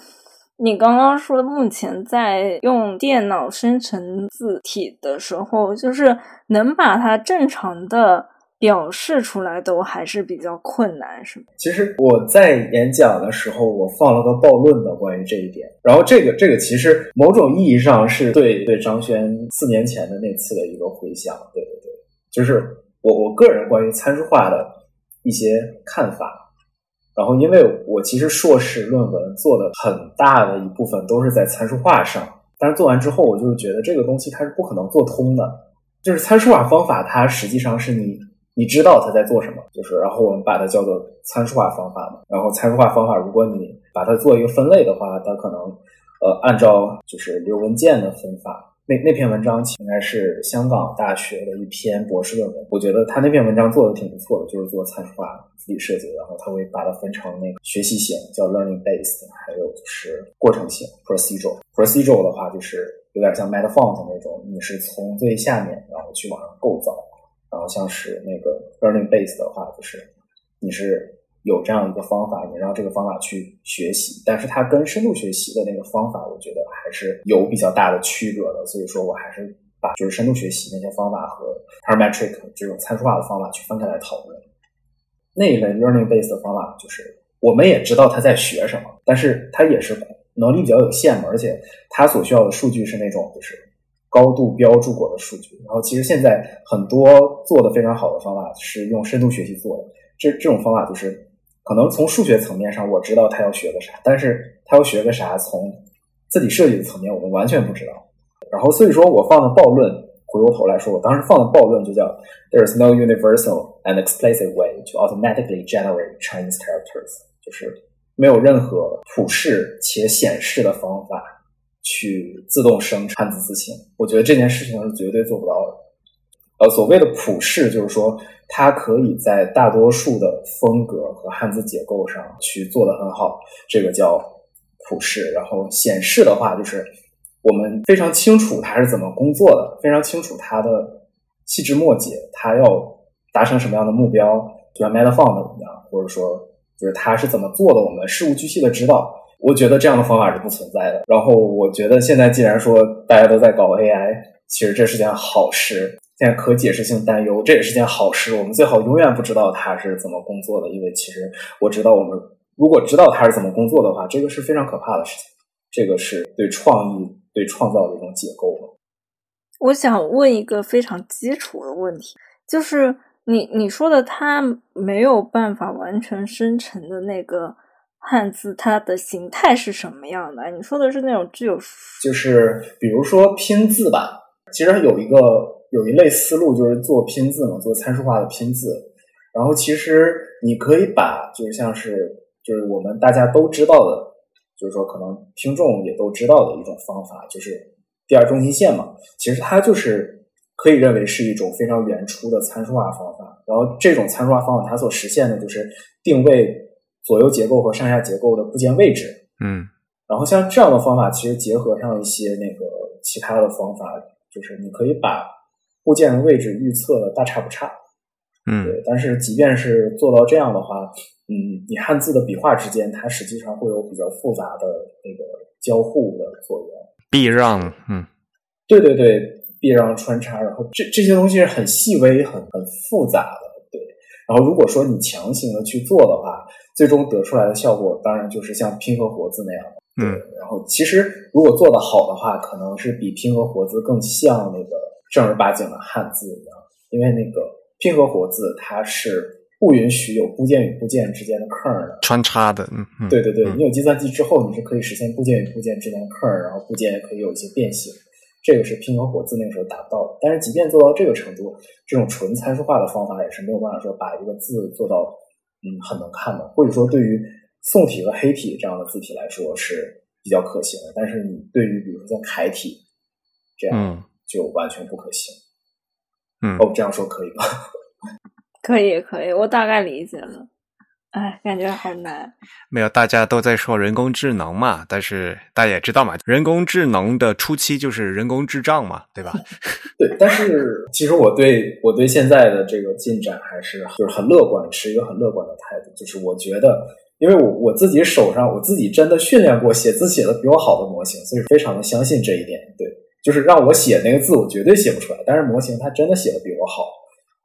你刚刚说目前在用电脑生成字体的时候，就是能把它正常的。表示出来都还是比较困难，是吗？其实我在演讲的时候，我放了个暴论的关于这一点。然后这个这个其实某种意义上是对对张轩四年前的那次的一个回响。对对对，就是我我个人关于参数化的一些看法。然后因为我其实硕士论文做的很大的一部分都是在参数化上，但是做完之后，我就觉得这个东西它是不可能做通的。就是参数化方法，它实际上是你。你知道他在做什么，就是然后我们把它叫做参数化方法嘛。然后参数化方法，如果你把它做一个分类的话，它可能呃按照就是刘文健的分法。那那篇文章应该是香港大学的一篇博士论文。我觉得他那篇文章做的挺不错的，就是做参数化自己设计，然后他会把它分成那个学习型叫 learning based，还有就是过程型 procedural。procedural 的话就是有点像 Metafont 那种，你是从最下面然后去往上构造。然后像是那个 learning base 的话，就是你是有这样一个方法，你让这个方法去学习，但是它跟深度学习的那个方法，我觉得还是有比较大的区隔的。所以说我还是把就是深度学习那些方法和 parametric 这种参数化的方法去分开来讨论。那一类 learning base 的方法，就是我们也知道他在学什么，但是他也是能力比较有限嘛，而且他所需要的数据是那种就是。高度标注过的数据，然后其实现在很多做的非常好的方法是用深度学习做的。这这种方法就是可能从数学层面上我知道他要学个啥，但是他要学个啥，从自己设计的层面我们完全不知道。然后所以说我放的暴论，回过头来说，我当时放的暴论就叫 “There is no universal and explicit way to automatically generate Chinese characters"，就是没有任何普世且显示的方法。去自动生成汉字字形，我觉得这件事情是绝对做不到的。呃，所谓的普世，就是说它可以在大多数的风格和汉字结构上去做得很好，这个叫普世。然后显示的话，就是我们非常清楚它是怎么工作的，非常清楚它的细枝末节，它要达成什么样的目标，就像 Metafont 一样，或者说就是它是怎么做的，我们事无巨细的知道。我觉得这样的方法是不存在的。然后我觉得现在既然说大家都在搞 AI，其实这是件好事。现在可解释性担忧，这也是件好事。我们最好永远不知道它是怎么工作的，因为其实我知道，我们如果知道它是怎么工作的话，这个是非常可怕的事情。这个是对创意、对创造的一种解构我想问一个非常基础的问题，就是你你说的它没有办法完全生成的那个汉字，它的形态是什么样的？你说的是那种具有，就是比如说拼字吧，其实有一个有一类思路，就是做拼字嘛，做参数化的拼字。然后其实你可以把，就是像是就是我们大家都知道的，就是说可能听众也都知道的一种方法，就是。第二中心线嘛，其实它就是可以认为是一种非常原初的参数化方法。然后这种参数化方法，它所实现的就是定位左右结构和上下结构的部件位置。嗯，然后像这样的方法，其实结合上一些那个其他的方法，就是你可以把部件的位置预测的大差不差。嗯，对。但是即便是做到这样的话，嗯，你汉字的笔画之间，它实际上会有比较复杂的那个交互的作用。避让，嗯，对对对，避让穿插，然后这这些东西是很细微、很很复杂的，对。然后如果说你强行的去做的话，最终得出来的效果，当然就是像拼合活字那样的，嗯。然后其实如果做的好的话，可能是比拼合活字更像那个正儿八经的汉字一样，因为那个拼合活字它是。不允许有部件与部件之间的 k 的穿插的，嗯，对对对，你有计算机之后，你是可以实现部件与部件之间的 k 然后部件也可以有一些变形，这个是拼合活字那个时候达不到的。但是即便做到这个程度，这种纯参数化的方法也是没有办法说把一个字做到嗯很能看的，或者说对于宋体和黑体这样的字体来说是比较可行的。但是你对于比如说像楷体这样就完全不可行。嗯，哦，这样说可以吗？可以可以，我大概理解了。哎，感觉好难。没有，大家都在说人工智能嘛，但是大家也知道嘛，人工智能的初期就是人工智障嘛，对吧？对，但是其实我对我对现在的这个进展还是就是很乐观，持一个很乐观的态度。就是我觉得，因为我我自己手上我自己真的训练过写字写的比我好的模型，所以非常的相信这一点。对，就是让我写那个字，我绝对写不出来，但是模型它真的写的比我好。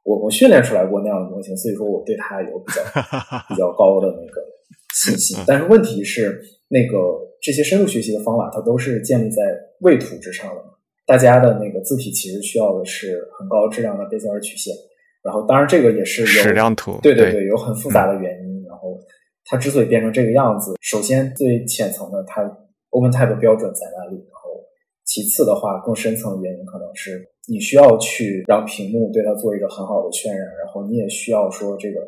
我我训练出来过那样的模型，所以说我对它有比较 比较高的那个信心。但是问题是，那个这些深度学习的方法，它都是建立在位图之上的。大家的那个字体其实需要的是很高质量的贝塞尔曲线。然后，当然这个也是有矢量图，对对对，有很复杂的原因。然后它之所以变成这个样子，首先最浅层的，它 OpenType 标准在哪里？其次的话，更深层的原因可能是。你需要去让屏幕对它做一个很好的渲染，然后你也需要说这个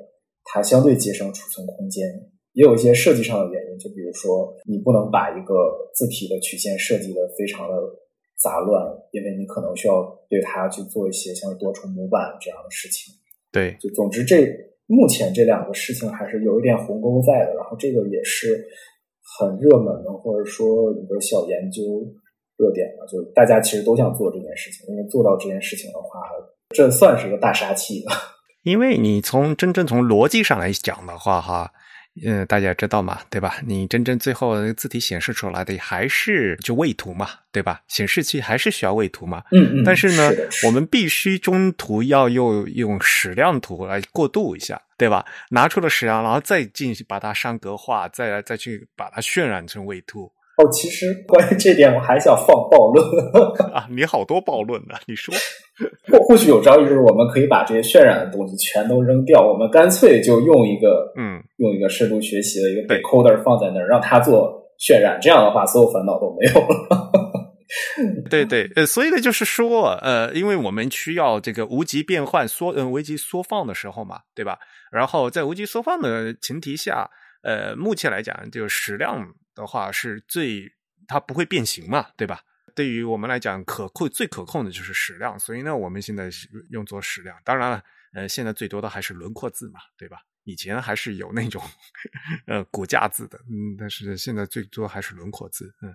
它相对节省储存空间，也有一些设计上的原因，就比如说你不能把一个字体的曲线设计的非常的杂乱，因为你可能需要对它去做一些像多重模板这样的事情。对，就总之这目前这两个事情还是有一点鸿沟在的，然后这个也是很热门的，或者说一个小研究。热点了，就是大家其实都想做这件事情，因为做到这件事情的话，这算是一个大杀器了。因为你从真正从逻辑上来讲的话，哈，嗯，大家知道嘛，对吧？你真正最后字体显示出来的还是就位图嘛，对吧？显示器还是需要位图嘛。嗯嗯。但是呢，是我们必须中途要用用矢量图来过渡一下，对吧？拿出了矢量，然后再进行把它上格化，再来再去把它渲染成位图。哦，其实关于这点，我还想放暴论 啊！你好多暴论呢，你说？或或许有朝一日，我们可以把这些渲染的东西全都扔掉，我们干脆就用一个嗯，用一个深度学习的一个 decoder 放在那儿，让它做渲染。这样的话，所有烦恼都没有了。对对，呃，所以呢，就是说，呃，因为我们需要这个无极变换缩，嗯，无极缩放的时候嘛，对吧？然后在无极缩放的前提下，呃，目前来讲，就矢量。的话是最，它不会变形嘛，对吧？对于我们来讲，可控最可控的就是矢量，所以呢，我们现在用作矢量。当然了，呃，现在最多的还是轮廓字嘛，对吧？以前还是有那种 呃骨架字的，嗯，但是现在最多还是轮廓字，嗯，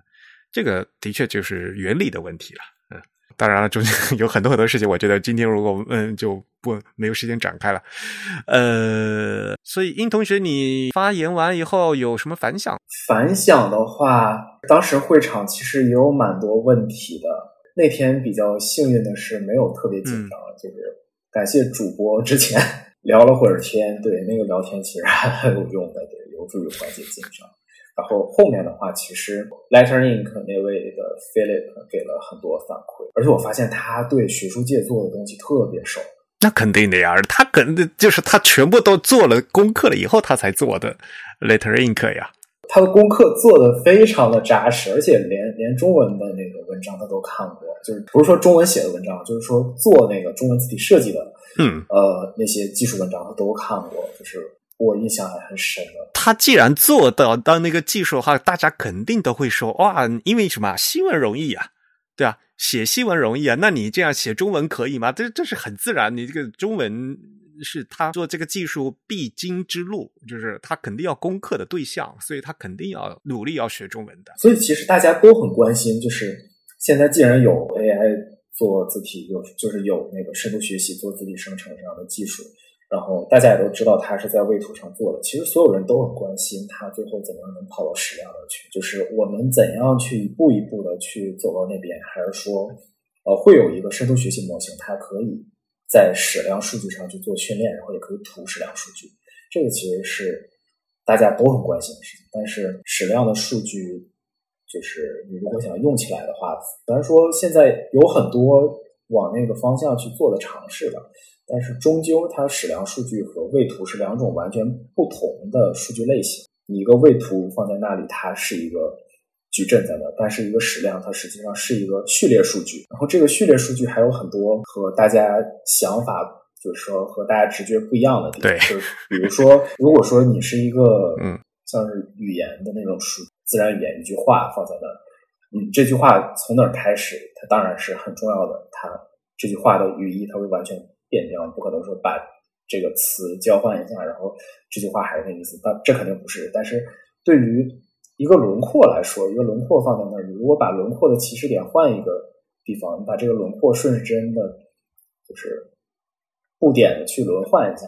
这个的确就是原理的问题了，当然了，中间 有很多很多事情，我觉得今天如果嗯就不没有时间展开了，呃，所以殷同学，你发言完以后有什么反响？反响的话，当时会场其实也有蛮多问题的，那天比较幸运的是没有特别紧张，就是感谢主播之前 聊了会儿天，对那个聊天其实还很有用的，对，有助于缓解紧张。然后后面的话，其实 Letter Ink 那位的 Philip 给了很多反馈，而且我发现他对学术界做的东西特别熟。那肯定的呀，他肯定就是他全部都做了功课了以后，他才做的 Letter Ink 呀。他的功课做的非常的扎实，而且连连中文的那个文章他都看过，就是不是说中文写的文章，就是说做那个中文字体设计的，嗯，呃，那些技术文章他都看过，就是我印象还很深的。他既然做到到那个技术的话，大家肯定都会说哇，因为什么新闻容易啊，对啊，写新闻容易啊，那你这样写中文可以吗？这这是很自然，你这个中文。是他做这个技术必经之路，就是他肯定要攻克的对象，所以他肯定要努力要学中文的。所以其实大家都很关心，就是现在既然有 AI 做字体，有就是有那个深度学习做字体生成这样的技术，然后大家也都知道他是在位图上做的。其实所有人都很关心他最后怎么样能跑到矢量的去，就是我们怎样去一步一步的去走到那边，还是说呃会有一个深度学习模型，它可以。在矢量数据上去做训练，然后也可以图矢量数据，这个其实是大家都很关心的事情。但是矢量的数据，就是你如果想用起来的话，虽然说现在有很多往那个方向去做的尝试的，但是终究它矢量数据和位图是两种完全不同的数据类型。你一个位图放在那里，它是一个。矩阵在那，但是一个矢量它实际上是一个序列数据，然后这个序列数据还有很多和大家想法，就是说和大家直觉不一样的地方。对，就是比如说，如果说你是一个嗯，像是语言的那种数自然语言一句话放在那，嗯，这句话从哪儿开始，它当然是很重要的。它这句话的语义它会完全变掉，不可能说把这个词交换一下，然后这句话还是那意思。但这肯定不是。但是对于一个轮廓来说，一个轮廓放在那儿，你如果把轮廓的起始点换一个地方，你把这个轮廓顺时针的，就是布点的去轮换一下，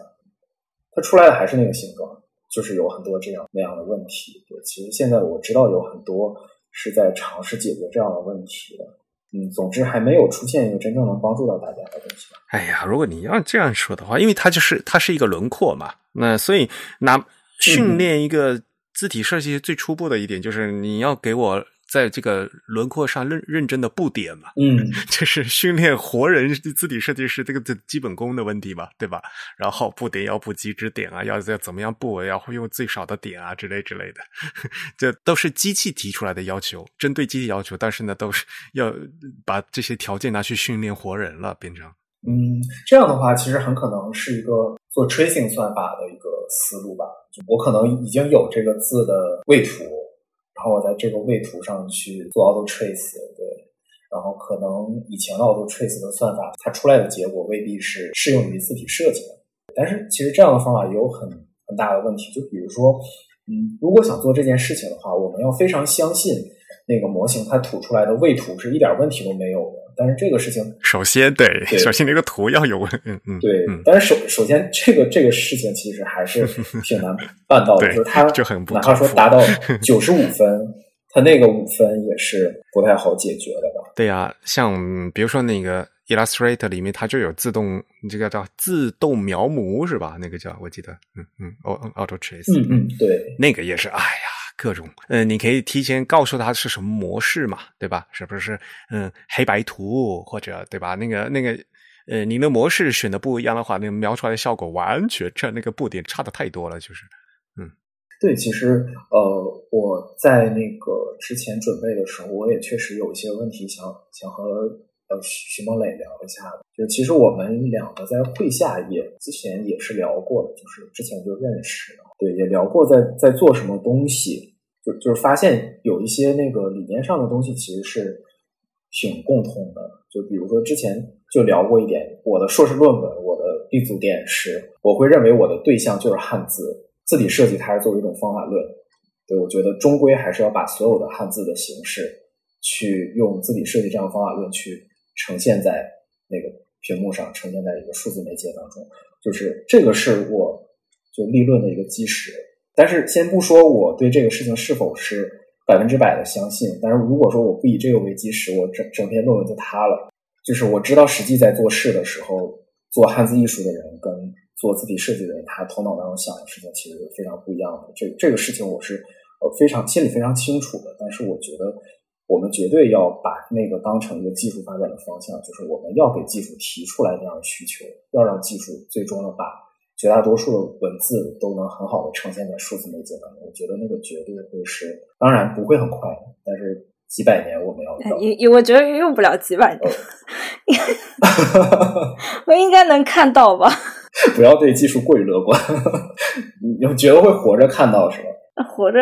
它出来的还是那个形状，就是有很多这样那样的问题。对，其实现在我知道有很多是在尝试解决这样的问题的。嗯，总之还没有出现一个真正能帮助到大家的东西。哎呀，如果你要这样说的话，因为它就是它是一个轮廓嘛，那所以拿训练一个。字体设计最初步的一点就是你要给我在这个轮廓上认认真的布点嘛，嗯，就是训练活人字体设计师这个的基本功的问题嘛，对吧？然后布点要布极值点啊，要要怎么样布，要会用最少的点啊之类之类的，这都是机器提出来的要求，针对机器要求，但是呢，都是要把这些条件拿去训练活人了，变成。嗯，这样的话，其实很可能是一个做 tracing 算法的一个思路吧。我可能已经有这个字的位图，然后我在这个位图上去做 auto trace，对。然后可能以前的 auto trace 的算法，它出来的结果未必是适用于字体设计的。但是其实这样的方法也有很很大的问题，就比如说，嗯，如果想做这件事情的话，我们要非常相信那个模型它吐出来的位图是一点问题都没有的。但是这个事情，首先对，首先那个图要有问，嗯嗯，对。但是首首先这个这个事情其实还是挺难办到的，就是它就很哪怕说达到 九十五分，他那个五分也是不太好解决的吧？对呀，像比如说那个 Illustrator 里面，它就有自动这个叫自动描摹是吧？那个叫我记得，嗯嗯，Auto Trace，嗯嗯，对，那个也是，哎呀。各种，嗯，你可以提前告诉他是什么模式嘛，对吧？是不是？嗯，黑白图或者对吧？那个那个，呃，您的模式选的不一样的话，那个描出来的效果完全这那个布点差的太多了，就是，嗯，对，其实呃，我在那个之前准备的时候，我也确实有一些问题想想和呃徐梦磊聊一下的。就其实我们两个在会下也之前也是聊过的，就是之前就认识。对，也聊过在在做什么东西，就就是发现有一些那个理念上的东西其实是挺共通的。就比如说之前就聊过一点，我的硕士论文，我的立足点是，我会认为我的对象就是汉字，字体设计它是作为一种方法论。对我觉得终归还是要把所有的汉字的形式，去用字体设计这样的方法论去呈现在那个屏幕上，呈现在一个数字媒介当中。就是这个是我。就立论的一个基石，但是先不说我对这个事情是否是百分之百的相信。但是如果说我不以这个为基石，我整整篇论文就塌了。就是我知道实际在做事的时候，做汉字艺术的人跟做字体设计的人，他头脑当中想的事情其实是非常不一样的。这这个事情我是呃非常心里非常清楚的。但是我觉得我们绝对要把那个当成一个技术发展的方向，就是我们要给技术提出来这样的需求，要让技术最终的把绝大多数的文字都能很好的呈现在数字媒介当中。我觉得那个绝对会是，当然不会很快，但是。几百年我们要到，也我觉得用不了几百年，我应该能看到吧？不要对技术过于乐观，你觉得会活着看到是吧？活着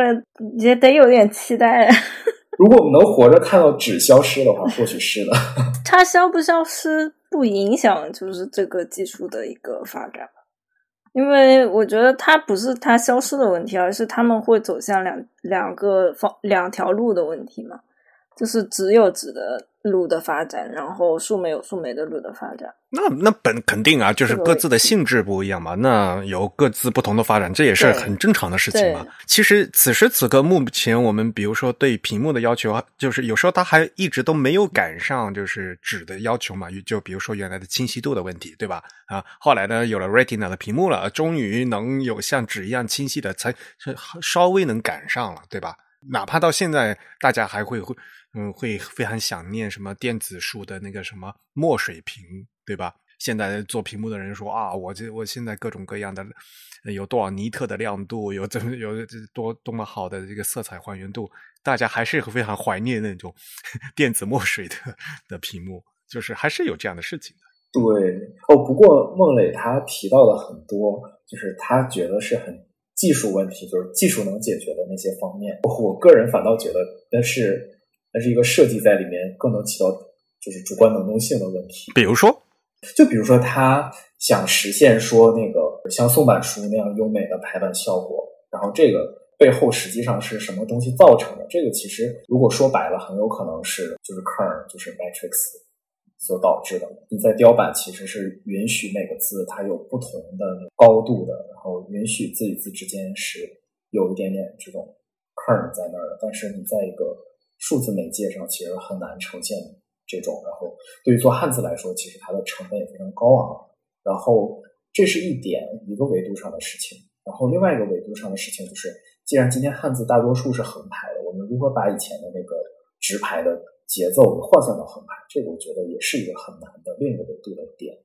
也得有点期待。如果我们能活着看到纸消失的话，或许是的。它消不消失不影响，就是这个技术的一个发展。因为我觉得它不是它消失的问题，而是他们会走向两两个方两条路的问题嘛。就是只有纸的路的发展，然后树莓有树莓的路的发展。那那本肯定啊，就是各自的性质不一样嘛，那有各自不同的发展，这也是很正常的事情嘛。其实此时此刻，目前我们比如说对屏幕的要求，就是有时候它还一直都没有赶上就是纸的要求嘛。就比如说原来的清晰度的问题，对吧？啊，后来呢有了 Retina 的屏幕了，终于能有像纸一样清晰的，才稍微能赶上了，对吧？哪怕到现在，大家还会会。嗯，会非常想念什么电子书的那个什么墨水屏，对吧？现在做屏幕的人说啊，我这我现在各种各样的有多少尼特的亮度，有怎么有多多么好的这个色彩还原度，大家还是非常怀念那种 电子墨水的的屏幕，就是还是有这样的事情的。对哦，不过孟磊他提到了很多，就是他觉得是很技术问题，就是技术能解决的那些方面。我个人反倒觉得那是。那是一个设计在里面更能起到就是主观能动性的问题。比如说，就比如说他想实现说那个像宋版书那样优美的排版效果，然后这个背后实际上是什么东西造成的？这个其实如果说白了，很有可能是就是 kern 就是 matrix 所导致的。你在雕版其实是允许每个字它有不同的高度的，然后允许字与字之间是有一点点这种 kern 在那儿的，但是你在一个数字媒介上其实很难呈现这种，然后对于做汉字来说，其实它的成本也非常高昂。然后这是一点一个维度上的事情。然后另外一个维度上的事情就是，既然今天汉字大多数是横排的，我们如何把以前的那个直排的节奏换算到横排？这个我觉得也是一个很难的另一个维度的点。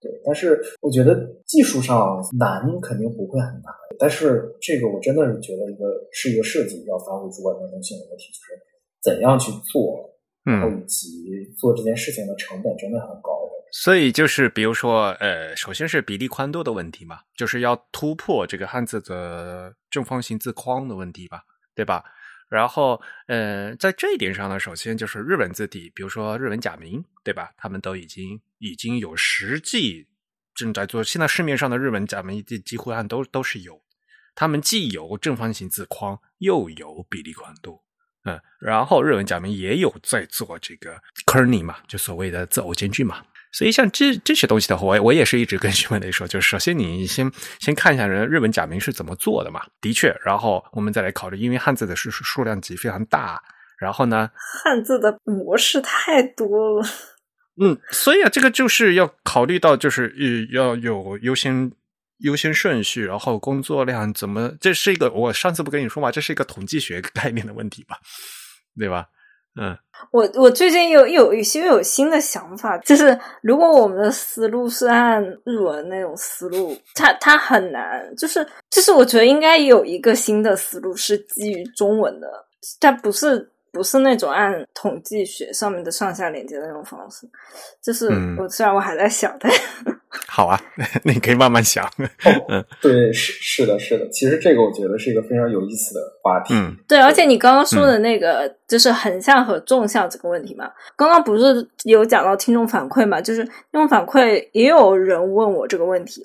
对，但是我觉得技术上难肯定不会很难，但是这个我真的是觉得一个是一个设计要发挥主观能动性的问题，就是。怎样去做，然后以及做这件事情的成本真的很高。所以就是比如说，呃，首先是比例宽度的问题嘛，就是要突破这个汉字的正方形字框的问题吧，对吧？然后，呃，在这一点上呢，首先就是日本字体，比如说日本假名，对吧？他们都已经已经有实际正在做，现在市面上的日本假名几几乎按都都是有，他们既有正方形字框，又有比例宽度。嗯，然后日文假名也有在做这个 kerning 嘛，就所谓的字偶间距嘛。所以像这这些东西的话，我我也是一直跟徐文雷说，就是首先你先先看一下人日本假名是怎么做的嘛。的确，然后我们再来考虑，因为汉字的数数量级非常大，然后呢，汉字的模式太多了。嗯，所以啊，这个就是要考虑到，就是呃要有优先。优先顺序，然后工作量怎么？这是一个我上次不跟你说嘛？这是一个统计学概念的问题吧？对吧？嗯，我我最近有有一些有新的想法，就是如果我们的思路是按日文那种思路，它它很难，就是就是我觉得应该有一个新的思路是基于中文的，它不是。不是那种按统计学上面的上下连接的那种方式，就是我虽然我还在想，但 好啊，那 你可以慢慢想。嗯，对，是是的，是的。其实这个我觉得是一个非常有意思的话题。嗯，对，而且你刚刚说的那个就是横向和纵向这个问题嘛，刚刚不是有讲到听众反馈嘛？就是听众反馈也有人问我这个问题，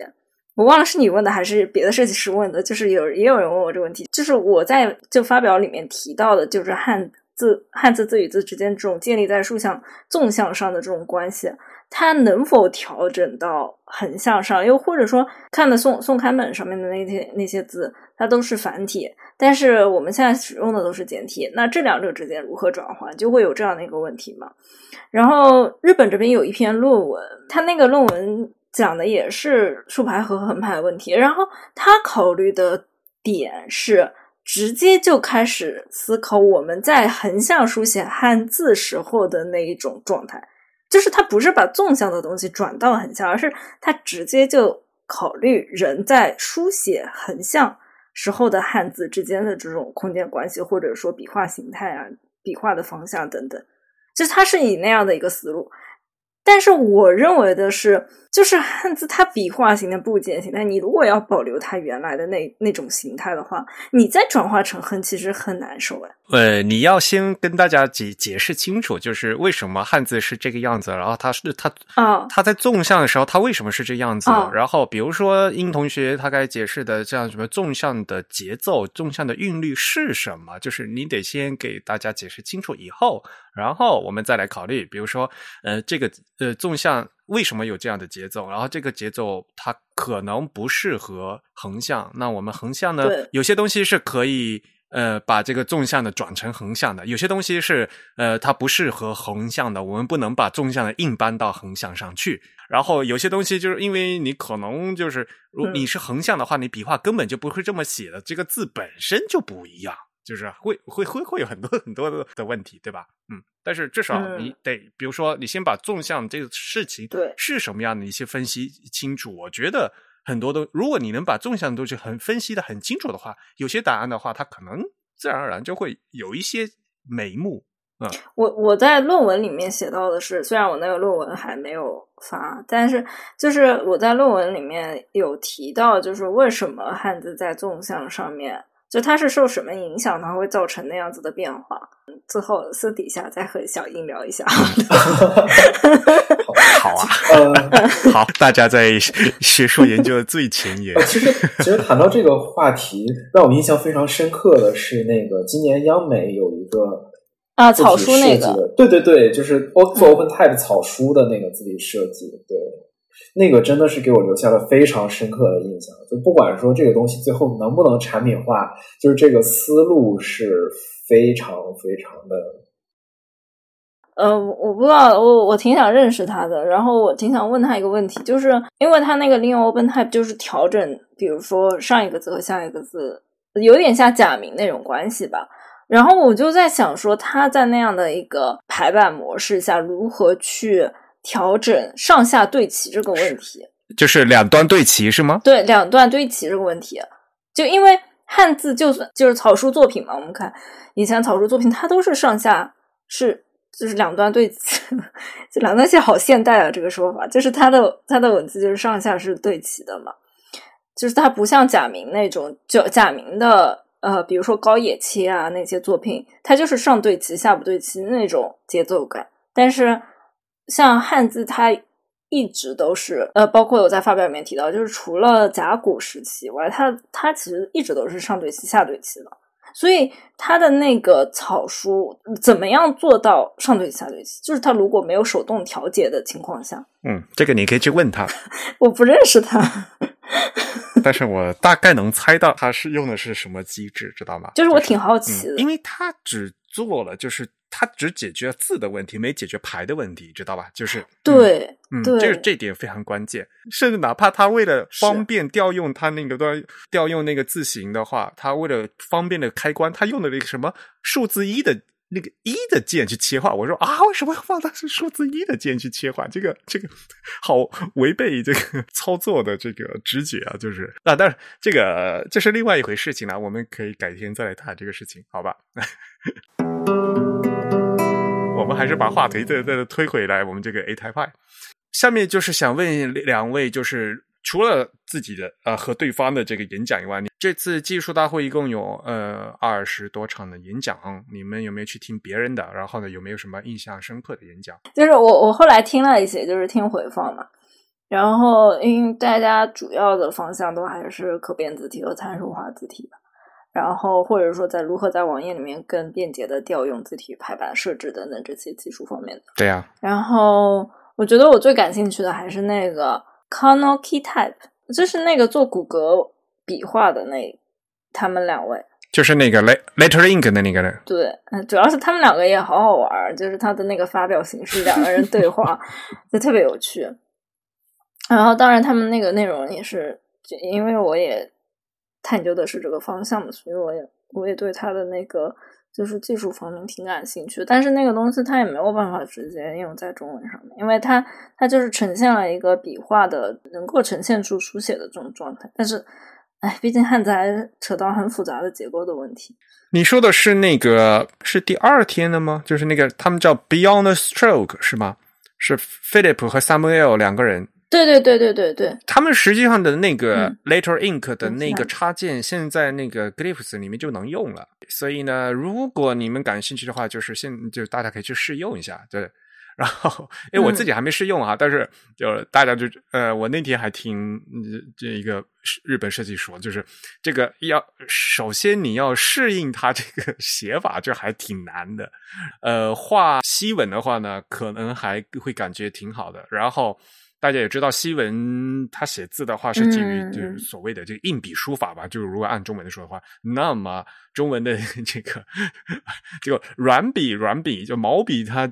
我忘了是你问的还是别的设计师问的，就是有也有人问我这个问题，就是我在就发表里面提到的，就是汉。字汉字字与字之间这种建立在竖向纵向上的这种关系，它能否调整到横向上？又或者说，看的宋宋刊本上面的那些那些字，它都是繁体，但是我们现在使用的都是简体，那这两者之间如何转换，就会有这样的一个问题嘛？然后日本这边有一篇论文，它那个论文讲的也是竖排和横排问题，然后他考虑的点是。直接就开始思考我们在横向书写汉字时候的那一种状态，就是他不是把纵向的东西转到横向，而是他直接就考虑人在书写横向时候的汉字之间的这种空间关系，或者说笔画形态啊、笔画的方向等等，就他是以那样的一个思路。但是我认为的是，就是汉字它笔画型的部件形态，你如果要保留它原来的那那种形态的话，你再转化成横，其实很难受哎。呃，你要先跟大家解解释清楚，就是为什么汉字是这个样子，然后它是它啊，它在纵向的时候，它为什么是这样子？然后比如说殷同学他该解释的，这样什么纵向的节奏、纵向的韵律是什么？就是你得先给大家解释清楚以后，然后我们再来考虑，比如说呃，这个呃纵向为什么有这样的节奏？然后这个节奏它可能不适合横向，那我们横向呢，有些东西是可以。呃，把这个纵向的转成横向的，有些东西是呃，它不适合横向的，我们不能把纵向的硬搬到横向上去。然后有些东西就是因为你可能就是，如你是横向的话，你笔画根本就不会这么写的，这个字本身就不一样，就是会会会会有很多很多的的问题，对吧？嗯，但是至少你得，比如说你先把纵向这个事情对是什么样的一些分析清楚，我觉得。很多都，如果你能把纵向东西很分析的很清楚的话，有些答案的话，它可能自然而然就会有一些眉目。嗯，我我在论文里面写到的是，虽然我那个论文还没有发，但是就是我在论文里面有提到，就是为什么汉字在纵向上面。就它是受什么影响，它会造成那样子的变化？最后私底下再和小英聊一下。好啊，好，大家在学术研究的最前沿。其实，其实谈到这个话题，让我印象非常深刻的是，那个今年央美有一个啊草书那个，对对对，就是做 Open Type 草书的那个字体设计，对。那个真的是给我留下了非常深刻的印象，就不管说这个东西最后能不能产品化，就是这个思路是非常非常的。呃，我不知道，我我挺想认识他的，然后我挺想问他一个问题，就是因为他那个利用 OpenType 就是调整，比如说上一个字和下一个字，有点像假名那种关系吧。然后我就在想说，他在那样的一个排版模式下，如何去。调整上下对齐这个问题，就是两端对齐是吗？对，两段对齐这个问题，就因为汉字就算就是草书作品嘛，我们看以前草书作品，它都是上下是就是两端对齐，这两段写好现代啊，这个说法就是它的它的文字就是上下是对齐的嘛，就是它不像贾明那种，就贾明的呃，比如说高野切啊那些作品，它就是上对齐下不对齐那种节奏感，但是。像汉字，它一直都是呃，包括我在发表里面提到，就是除了甲骨时期外，它它其实一直都是上对齐下对齐的。所以它的那个草书怎么样做到上对齐下对齐？就是它如果没有手动调节的情况下，嗯，这个你可以去问他。我不认识他，但是我大概能猜到他是用的是什么机制，知道吗？就是我挺好奇的，因为他只做了就是。它只解决字的问题，没解决牌的问题，知道吧？就是对，嗯，就是这点非常关键。甚至哪怕他为了方便调用他那个端调用那个字形的话，他为了方便的开关，他用的那个什么数字一的那个一的键去切换。我说啊，为什么要放的是数字一的键去切换？这个这个好违背这个 操作的这个直觉啊！就是啊，但是这个这是另外一回事情了，我们可以改天再来谈这个事情，好吧？我们还是把话题再再推回来，我们这个 A Type 派。下面就是想问两位，就是除了自己的呃和对方的这个演讲以外，你这次技术大会一共有呃二十多场的演讲，你们有没有去听别人的？然后呢，有没有什么印象深刻的演讲？就是我我后来听了一些，就是听回放嘛。然后因为大家主要的方向都还是可变字体和参数化字体吧。然后，或者说在如何在网页里面更便捷的调用字体排版设置等等这些技术方面的。对呀。然后我觉得我最感兴趣的还是那个 Kono key type 就是那个做骨骼笔画的那他们两位。就是那个 Letter Ink 的那个人，对，嗯，主要是他们两个也好好玩，就是他的那个发表形式，两个人对话就特别有趣。然后，当然他们那个内容也是，因为我也探究的是这个方向的，所以我也我也对他的那个就是技术方面挺感兴趣。但是那个东西它也没有办法直接应用在中文上面，因为它它就是呈现了一个笔画的，能够呈现出书写的这种状态，但是。哎，毕竟汉字还扯到很复杂的结构的问题。你说的是那个是第二天的吗？就是那个他们叫 Beyond Stroke 是吗？是 Philip 和 Samuel 两个人。对对对对对对。他们实际上的那个 Letter Ink 的那个插件，现在那个 Glyphs 里面就能用了。所以呢，如果你们感兴趣的话，就是现就大家可以去试用一下。对。然后，因为我自己还没试用啊，但是就大家就呃，我那天还听这一个日本设计说，就是这个要首先你要适应它这个 写法，就还挺难的。呃，画西文的话呢，可能还会感觉挺好的。然后大家也知道，西文他写字的话是基于就是所谓的这个硬笔书法吧，就是如果按中文的说的话，那么中文的 这个这个软笔软笔就毛笔它。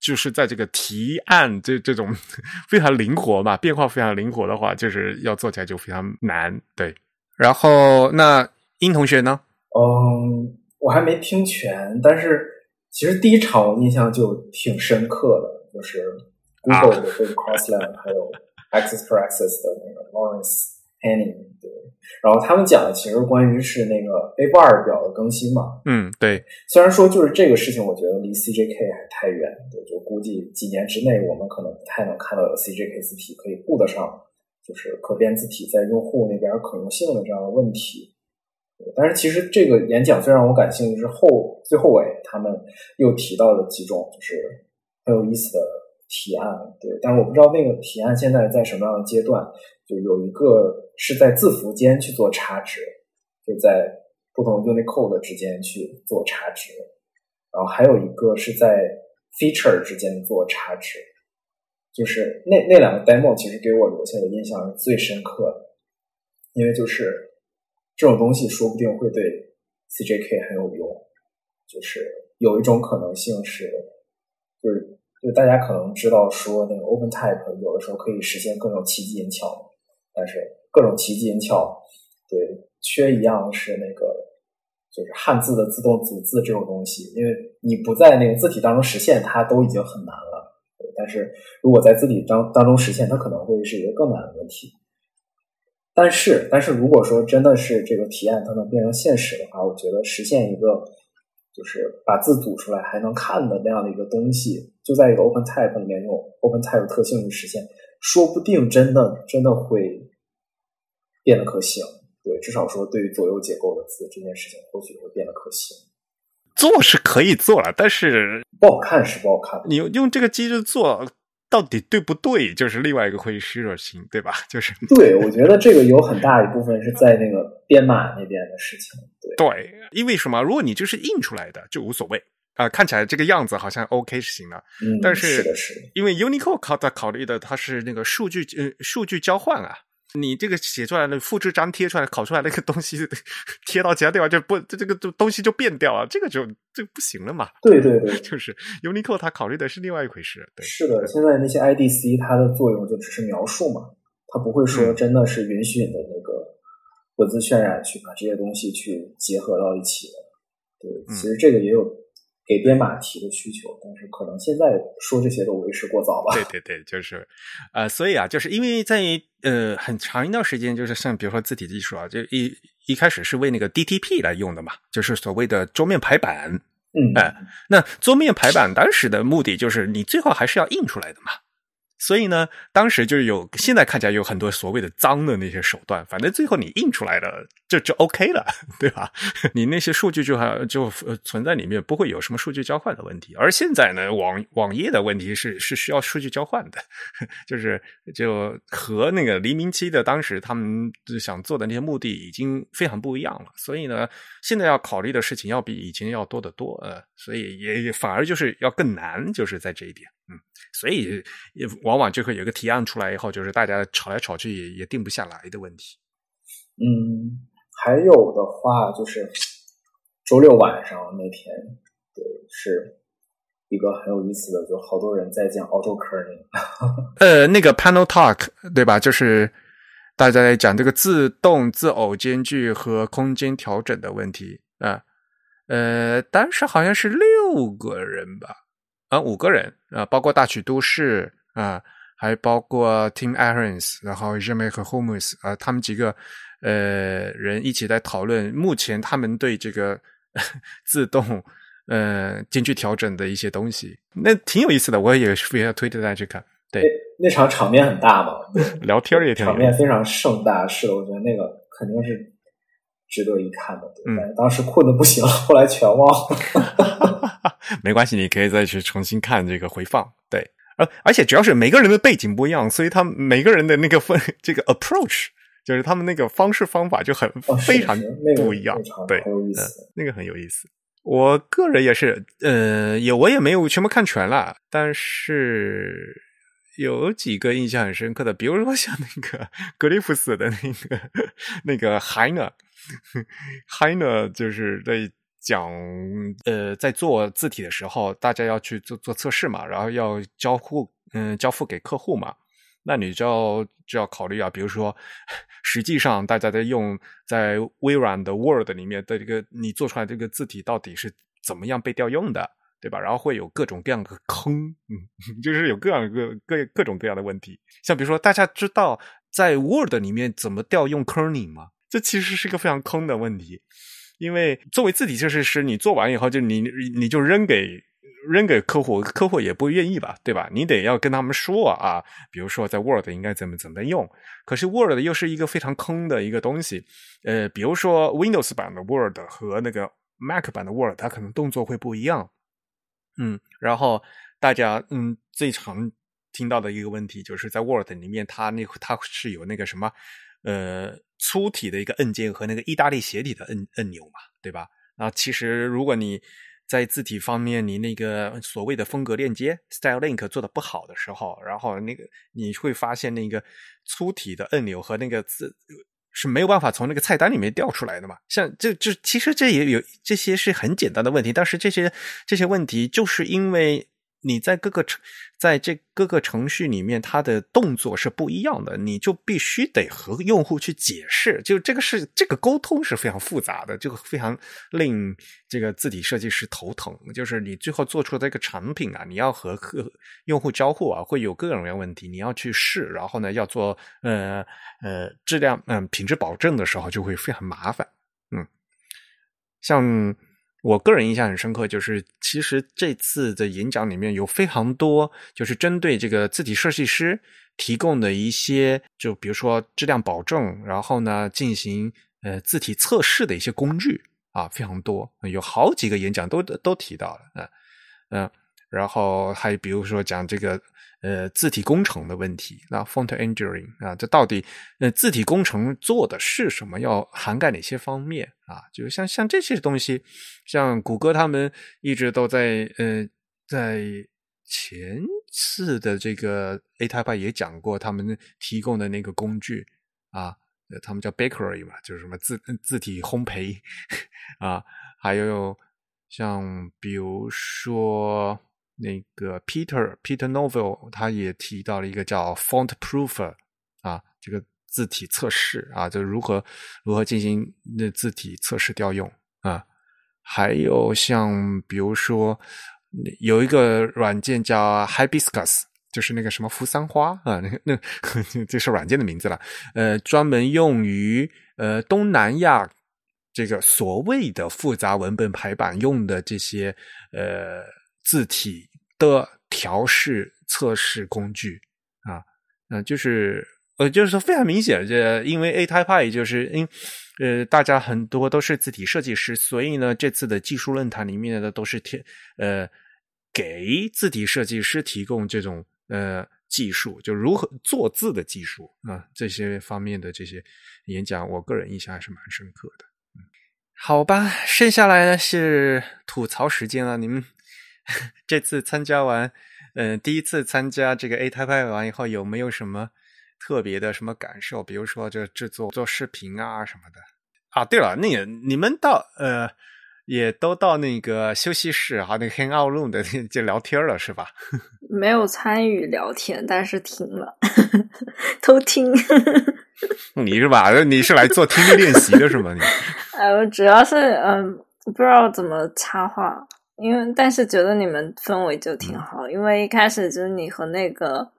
就是在这个提案这这种 非常灵活嘛，变化非常灵活的话，就是要做起来就非常难。对，然后那殷同学呢？嗯，我还没听全，但是其实第一场我印象就挺深刻的，就是 Google 的这个 Crossland，还有 Access for Access 的那个 Lawrence Henning。然后他们讲的其实关于是那个 A 二表的更新嘛，嗯，对。虽然说就是这个事情，我觉得离 CJK 还太远，对，就估计几年之内我们可能不太能看到有 CJK 字体可以顾得上，就是可变字体在用户那边可用性的这样的问题。但是其实这个演讲最让我感兴趣是后最后尾他们又提到了几种就是很有意思的提案，对。但是我不知道那个提案现在在什么样的阶段，就有一个。是在字符间去做差值，就在不同 Unicode 之间去做差值，然后还有一个是在 feature 之间做差值，就是那那两个 demo 其实给我留下的印象是最深刻的，因为就是这种东西说不定会对 CJK 很有用，就是有一种可能性是，就是就大家可能知道说那个 OpenType 有的时候可以实现各种奇迹音巧，但是。各种奇迹音巧，对，缺一样是那个，就是汉字的自动组字这种东西，因为你不在那个字体当中实现，它都已经很难了。但是如果在字体当当中实现，它可能会是一个更难的问题。但是，但是如果说真的是这个提案它能变成现实的话，我觉得实现一个就是把字组出来还能看的那样的一个东西，就在一个 OpenType 里面用 OpenType 特性去实现，说不定真的真的会。变得可行，对，至少说对于左右结构的字这件事情，或许会变得可行。做是可以做了，但是不好看是不好看。你用这个机制做到底对不对，就是另外一个会虚热心，对吧？就是对，我觉得这个有很大一部分是在那个编码那边的事情。对，对，因为什么？如果你就是印出来的，就无所谓啊，看起来这个样子好像 OK 是行的。嗯，但是是的，是因为 Unicode 考在考虑的它是那个数据呃数据交换啊。你这个写出来的复制粘贴出来考出来那个东西 贴到其他地方就不这这个东西就变掉了，这个就这不行了嘛？对对对，就是 Unicode 它考虑的是另外一回事。对，是的，现在那些 IDC 它的作用就只是描述嘛，它不会说真的是允许你的那个文字渲染去把这些东西去结合到一起的。对，其实这个也有。给编码提的需求，但是可能现在说这些都为时过早了。对对对，就是，呃，所以啊，就是因为在呃很长一段时间，就是像比如说字体技术啊，就一一开始是为那个 DTP 来用的嘛，就是所谓的桌面排版。嗯，哎，那桌面排版当时的目的就是你最后还是要印出来的嘛。所以呢，当时就有现在看起来有很多所谓的脏的那些手段，反正最后你印出来的就就 OK 了，对吧？你那些数据就还就存在里面，不会有什么数据交换的问题。而现在呢，网网页的问题是是需要数据交换的，就是就和那个黎明期的当时他们想做的那些目的已经非常不一样了。所以呢，现在要考虑的事情要比以前要多得多，呃，所以也反而就是要更难，就是在这一点，嗯，所以也往往就会有个提案出来以后，就是大家吵来吵去也也定不下来的问题，嗯。还有的话就是周六晚上那天，对，是一个很有意思的，就好多人在讲 auto kerning。呃，那个 panel talk 对吧？就是大家在讲这个自动自偶间距和空间调整的问题啊。呃，当时好像是六个人吧，啊，五个人啊，包括大曲都市啊，还包括 Tim Ahrens，然后 Jimmy 和 Holmes 啊，他们几个。呃，人一起在讨论目前他们对这个 自动呃间距调整的一些东西，那挺有意思的。我也非常推荐大家去看。对，那场场面很大嘛，聊天也挺场面非常盛大。是，我觉得那个肯定是值得一看的。嗯，当时困的不行了，后来全忘了。没关系，你可以再去重新看这个回放。对，而而且主要是每个人的背景不一样，所以他每个人的那个分这个 approach。就是他们那个方式方法就很非常不一样，对，那个很有意思。我个人也是，呃，也我也没有全部看全了，但是有几个印象很深刻的，比如说像那个 格里夫斯的那个那个海呢，海呢就是在讲，呃，在做字体的时候，大家要去做做测试嘛，然后要交互，嗯，交付给客户嘛。那你就要就要考虑啊，比如说，实际上大家在用在微软的 Word 里面的这个你做出来这个字体到底是怎么样被调用的，对吧？然后会有各种各样的坑，嗯，就是有各样各各各种各样的问题。像比如说，大家知道在 Word 里面怎么调用 Kerning 吗？这其实是一个非常坑的问题，因为作为字体设计师，你做完以后就你你就扔给。扔给客户，客户也不愿意吧，对吧？你得要跟他们说啊，比如说在 Word 应该怎么怎么用。可是 Word 又是一个非常坑的一个东西，呃，比如说 Windows 版的 Word 和那个 Mac 版的 Word，它可能动作会不一样。嗯，然后大家嗯最常听到的一个问题就是在 Word 里面，它那它是有那个什么呃粗体的一个按键和那个意大利斜体的按按钮嘛，对吧？那其实如果你在字体方面，你那个所谓的风格链接 （style link） 做的不好的时候，然后那个你会发现那个粗体的按钮和那个字是没有办法从那个菜单里面调出来的嘛？像这这其实这也有这些是很简单的问题，但是这些这些问题就是因为。你在各个程，在这各个程序里面，它的动作是不一样的，你就必须得和用户去解释。就这个是这个沟通是非常复杂的，这个非常令这个字体设计师头疼。就是你最后做出的这个产品啊，你要和客用户交互啊，会有各种各样问题，你要去试，然后呢，要做呃呃质量嗯品质保证的时候，就会非常麻烦。嗯，像。我个人印象很深刻，就是其实这次的演讲里面有非常多，就是针对这个字体设计师提供的一些，就比如说质量保证，然后呢进行呃字体测试的一些工具啊，非常多，有好几个演讲都都提到了，嗯嗯，然后还比如说讲这个。呃，字体工程的问题，那 font engineering 啊，这到底呃字体工程做的是什么？要涵盖哪些方面啊？就像像这些东西，像谷歌他们一直都在呃，在前次的这个 A Type 也讲过，他们提供的那个工具啊，他们叫 Bakery 嘛，就是什么字字体烘焙 啊，还有像比如说。那个 Peter Peter Novel 他也提到了一个叫 Font Proofer 啊，这个字体测试啊，就如何如何进行那字体测试调用啊。还有像比如说有一个软件叫 Hibiscus，就是那个什么扶桑花啊，那那这 是软件的名字了。呃，专门用于呃东南亚这个所谓的复杂文本排版用的这些呃字体。的调试测试工具啊，嗯，就是呃，就是说非常明显，这因为 A Type I 就是因呃大家很多都是字体设计师，所以呢这次的技术论坛里面的都是贴呃给字体设计师提供这种呃技术，就如何做字的技术啊这些方面的这些演讲，我个人印象还是蛮深刻的。好吧，剩下来呢是吐槽时间了，你们 这次参加完。嗯，第一次参加这个 A Type 完以后，有没有什么特别的什么感受？比如说，这制作做视频啊什么的啊。对了，那个你们到呃，也都到那个休息室哈，那个 Hang Out Room 的就聊天了是吧？没有参与聊天，但是听了，偷听。你是吧？你是来做听力练习的是吗？你？呃，主要是嗯，不知道怎么插话。因为，但是觉得你们氛围就挺好。因为一开始就是你和那个，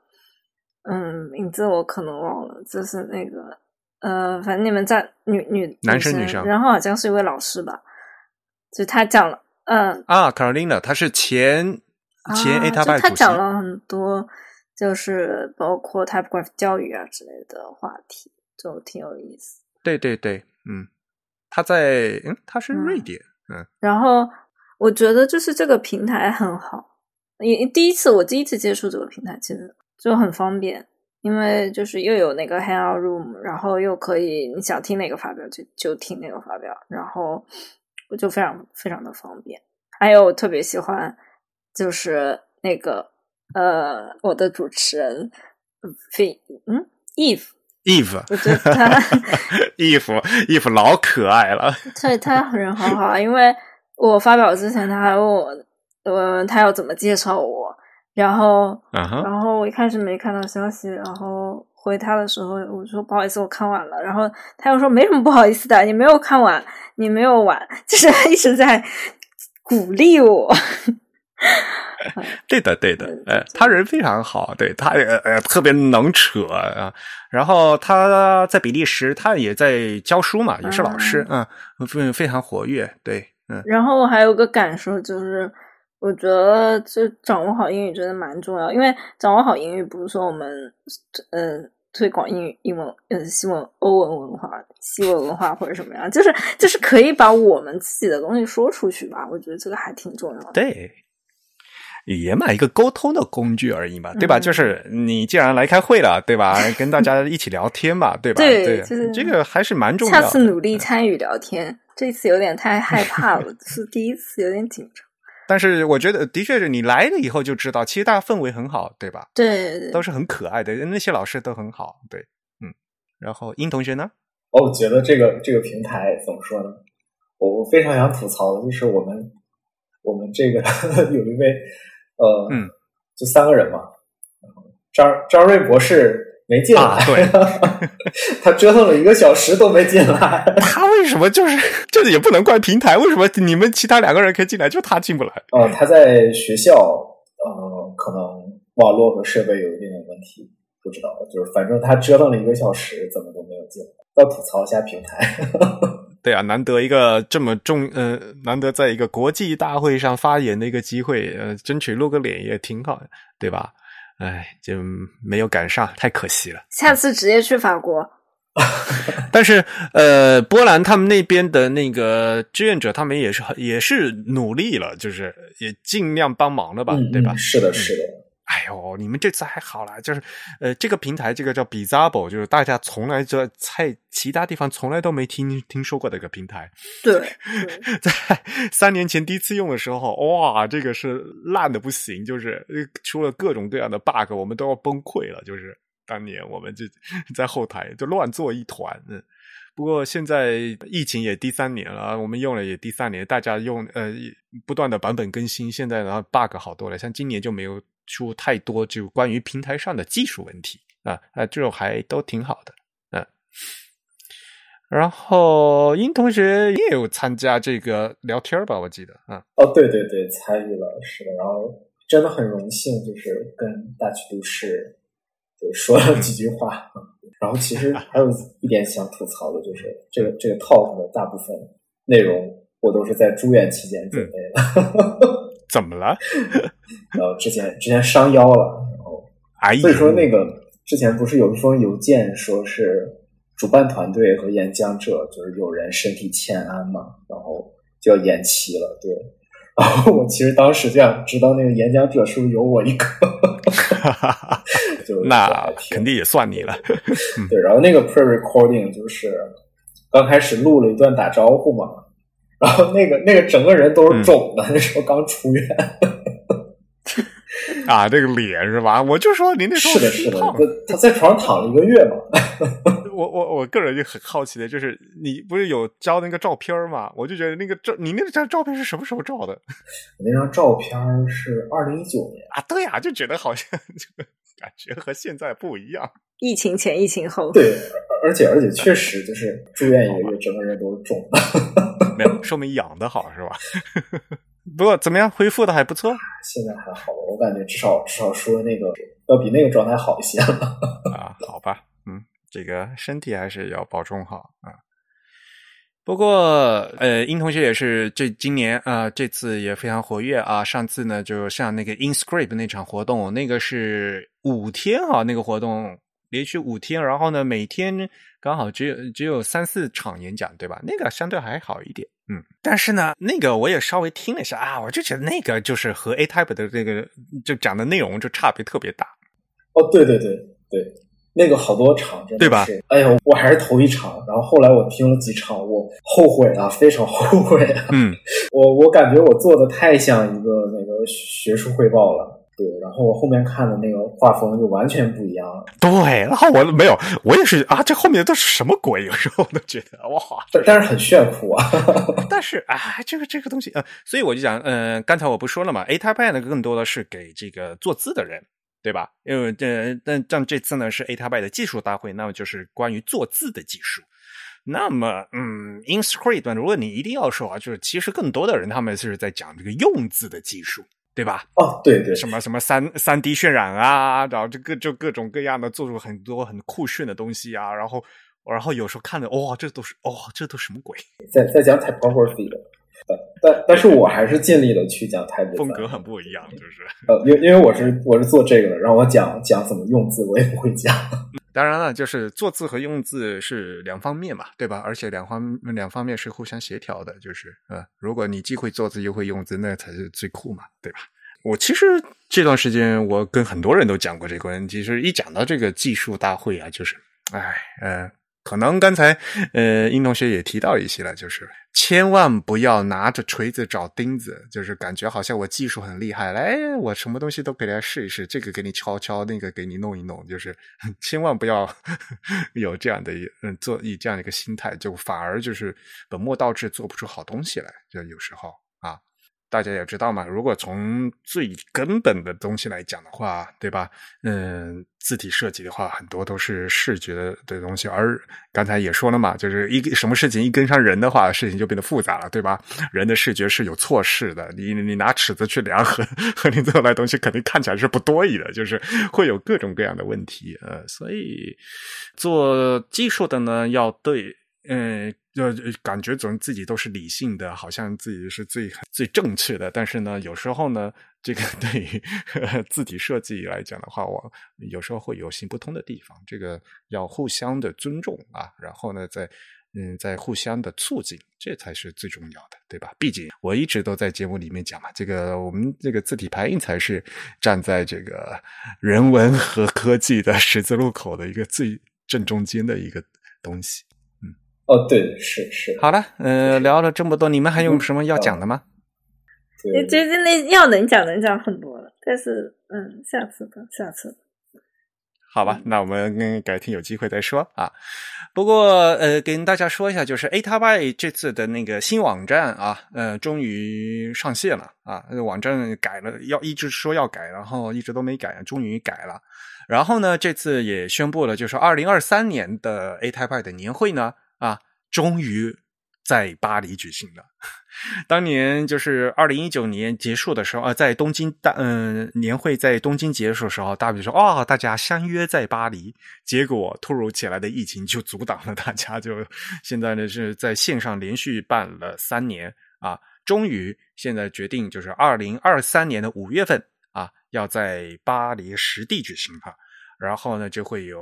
嗯，名字我可能忘了，就是那个，呃，反正你们在女女男生女生，然后好像是一位老师吧，就他讲了，嗯啊，Carolina，他是前前 A 他他讲了很多，就是包括 Typograph 教育啊之类的话题，就挺有意思。对对对，嗯，他在，嗯，他是瑞典，嗯，然后。我觉得就是这个平台很好，也第一次我第一次接触这个平台，其实就很方便，因为就是又有那个 Hangout Room，然后又可以你想听哪个发表就就听哪个发表，然后我就非常非常的方便。还有我特别喜欢就是那个呃我的主持人费嗯 Eve Eve，我觉得他 Eve Eve 老可爱了，对他人好好，因为。我发表之前，他还问我，呃，他要怎么介绍我？然后，然后我一开始没看到消息，然后回他的时候，我说不好意思，我看晚了。然后他又说没什么不好意思的，你没有看完，你没有晚，就是一直在鼓励我。对的，对的，呃，他人非常好，对他呃特别能扯啊。然后他在比利时，他也在教书嘛，也是老师，嗯，非非常活跃，对。然后我还有个感受就是，我觉得就掌握好英语真的蛮重要，因为掌握好英语不是说我们呃推广英语英文呃西文欧文文化西文文化或者什么样，就是就是可以把我们自己的东西说出去吧，我觉得这个还挺重要的。对，语言嘛，一个沟通的工具而已嘛，对吧？就是你既然来开会了，对吧？跟大家一起聊天嘛，对吧？对，就是这个还是蛮重要的。下次努力参与聊天。这次有点太害怕了，是第一次有点紧张。但是我觉得，的确是你来了以后就知道，其实大家氛围很好，对吧？对，对,对都是很可爱的，那些老师都很好，对，嗯。然后殷同学呢？我觉得这个这个平台怎么说呢？我我非常想吐槽的就是我们我们这个 有一位呃，嗯，就三个人嘛，张张瑞博士。没进来，对，他折腾了一个小时都没进来。他为什么就是？这也不能怪平台，为什么你们其他两个人可以进来，就他进不来？呃，他在学校，呃，可能网络和设备有一点点问题，不知道。就是反正他折腾了一个小时，怎么都没有进来。要吐槽一下平台。对啊，难得一个这么重，呃，难得在一个国际大会上发言的一个机会，呃，争取露个脸也挺好的，对吧？哎，就没有赶上，太可惜了。下次直接去法国。但是，呃，波兰他们那边的那个志愿者，他们也是也是努力了，就是也尽量帮忙了吧，对吧？是的，是的。哎呦，你们这次还好啦，就是呃，这个平台，这个叫 Bizarro，就是大家从来在在其他地方从来都没听听说过的一个平台。对，在三年前第一次用的时候，哇，这个是烂的不行，就是出了各种各样的 bug，我们都要崩溃了。就是当年我们就在后台就乱作一团。嗯，不过现在疫情也第三年了，我们用了也第三年，大家用呃不断的版本更新，现在然后 bug 好多了，像今年就没有。出太多就关于平台上的技术问题啊啊，这种还都挺好的嗯。然后殷同学也有参加这个聊天吧？我记得啊。哦，对对对，参与了，是的。然后真的很荣幸，就是跟大曲都市就说了几句话。然后其实还有一点想吐槽的，就是这个这个 talk 的大部分内容我都是在住院期间准备的。怎么了？呃，之前之前伤腰了，然后，所以说那个之前不是有一封邮件说是主办团队和演讲者就是有人身体欠安嘛，然后就要延期了。对，然后我其实当时就想知道那个演讲者是不是有我一个，就那肯定也算你了。对，然后那个 pre recording 就是刚开始录了一段打招呼嘛，然后那个那个整个人都是肿的，那时候刚出院。啊，这个脸是吧？我就说您那时候是的，是的，他在床上躺了一个月嘛。我我我个人就很好奇的，就是你不是有交那个照片吗？我就觉得那个照，你那张照片是什么时候照的？我 那张照片是二零一九年啊。对呀，就觉得好像感觉和现在不一样。疫情前，疫情后。对，而且而且确实就是住院一个月，整个人都是肿的。说明养的好是吧？不过怎么样，恢复的还不错。现在还好，我感觉至少至少说那个要比那个状态好一些了。啊，好吧，嗯，这个身体还是要保重好啊。不过，呃，殷同学也是这今年啊，这次也非常活跃啊。上次呢，就像那个 InScript 那场活动，那个是五天啊，那个活动连续五天，然后呢，每天刚好只有只有三四场演讲，对吧？那个相对还好一点。嗯，但是呢，那个我也稍微听了一下啊，我就觉得那个就是和 A Type 的这个就讲的内容就差别特别大。哦，对对对对，那个好多场，对吧？哎呀，我还是头一场，然后后来我听了几场，我后悔了，非常后悔啊。嗯，我我感觉我做的太像一个那个学术汇报了。对，然后我后面看的那个画风就完全不一样了。对，然后我没有，我也是啊，这后面都是什么鬼？有时候我都觉得哇，但是很炫酷啊。但是啊，这个这个东西呃，所以我就讲，嗯，刚才我不说了嘛，A Type 呢更多的是给这个做字的人，对吧？因为这但但这次呢是 A Type 的技术大会，那么就是关于做字的技术。那么，嗯，InScript 如果你一定要说啊，就是其实更多的人他们是在讲这个用字的技术。对吧？哦，对对，什么什么三三 D 渲染啊，然后这各就各种各样的做出很多很酷炫的东西啊，然后然后有时候看着哇，这都是哦，这都什么鬼？在在讲 typography 的，但但是我还是尽力的去讲 type，风格很不一样，就是呃，因因为我是我是做这个的，让我讲讲怎么用字，我也不会讲。当然了，就是做字和用字是两方面嘛，对吧？而且两方两方面是互相协调的，就是呃，如果你既会做字又会用字，那才是最酷嘛，对吧？我其实这段时间我跟很多人都讲过这个问题，是一讲到这个技术大会啊，就是，哎，呃，可能刚才呃殷同学也提到一些了，就是千万不要拿着锤子找钉子，就是感觉好像我技术很厉害，来我什么东西都给大家试一试，这个给你敲敲，那个给你弄一弄，就是 千万不要有这样的嗯做以这样的一个心态，就反而就是本末倒置，做不出好东西来，就有时候啊。大家也知道嘛，如果从最根本的东西来讲的话，对吧？嗯，字体设计的话，很多都是视觉的东西。而刚才也说了嘛，就是一个什么事情一跟上人的话，事情就变得复杂了，对吧？人的视觉是有错视的，你你拿尺子去量和和你做来东西，肯定看起来是不多义的，就是会有各种各样的问题。呃，所以做技术的呢，要对。嗯，就感觉总自己都是理性的，好像自己是最最正确的。但是呢，有时候呢，这个 对于字体设计来讲的话，我有时候会有行不通的地方。这个要互相的尊重啊，然后呢，在嗯，在互相的促进，这才是最重要的，对吧？毕竟我一直都在节目里面讲嘛，这个我们这个字体排印才是站在这个人文和科技的十字路口的一个最正中间的一个东西。哦，对，是是。好了，嗯，聊了这么多，你们还有什么要讲的吗？你最近那要能讲能讲很多了，但是嗯，下次吧，下次。好吧，那我们改天有机会再说啊。不过呃，跟大家说一下，就是 A 塔 Y 这次的那个新网站啊，呃，终于上线了啊。网站改了，要一直说要改，然后一直都没改，终于改了。然后呢，这次也宣布了，就是二零二三年的 A 塔 Y 的年会呢。终于在巴黎举行了。当年就是二零一九年结束的时候，啊，在东京大嗯年会在东京结束的时候，大比说啊，大家相约在巴黎。结果突如其来的疫情就阻挡了大家，就现在呢是在线上连续办了三年啊，终于现在决定就是二零二三年的五月份啊，要在巴黎实地举行哈。然后呢就会有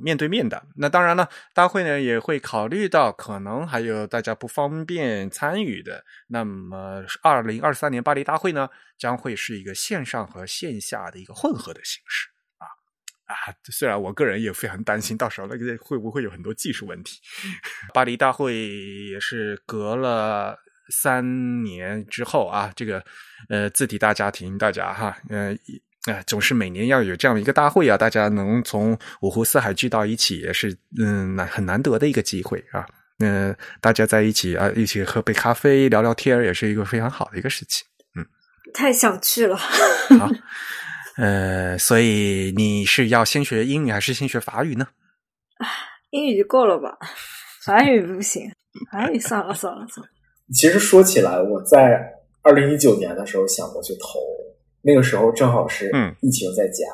面对面的。那当然了，大会呢也会考虑到可能还有大家不方便参与的。那么，二零二三年巴黎大会呢将会是一个线上和线下的一个混合的形式。啊啊，虽然我个人也非常担心，到时候那个会不会有很多技术问题。巴黎大会也是隔了三年之后啊，这个呃字体大家庭，大家哈，呃呃，总是每年要有这样一个大会啊，大家能从五湖四海聚到一起，也是嗯难很难得的一个机会啊。嗯，大家在一起啊，一起喝杯咖啡，聊聊天，也是一个非常好的一个事情。嗯，太想去了。好。呃，所以你是要先学英语还是先学法语呢？英语就够了吧，法语不行，法语算了算了算了。其实说起来，我在二零一九年的时候想过去投，那个时候正好是疫情在家，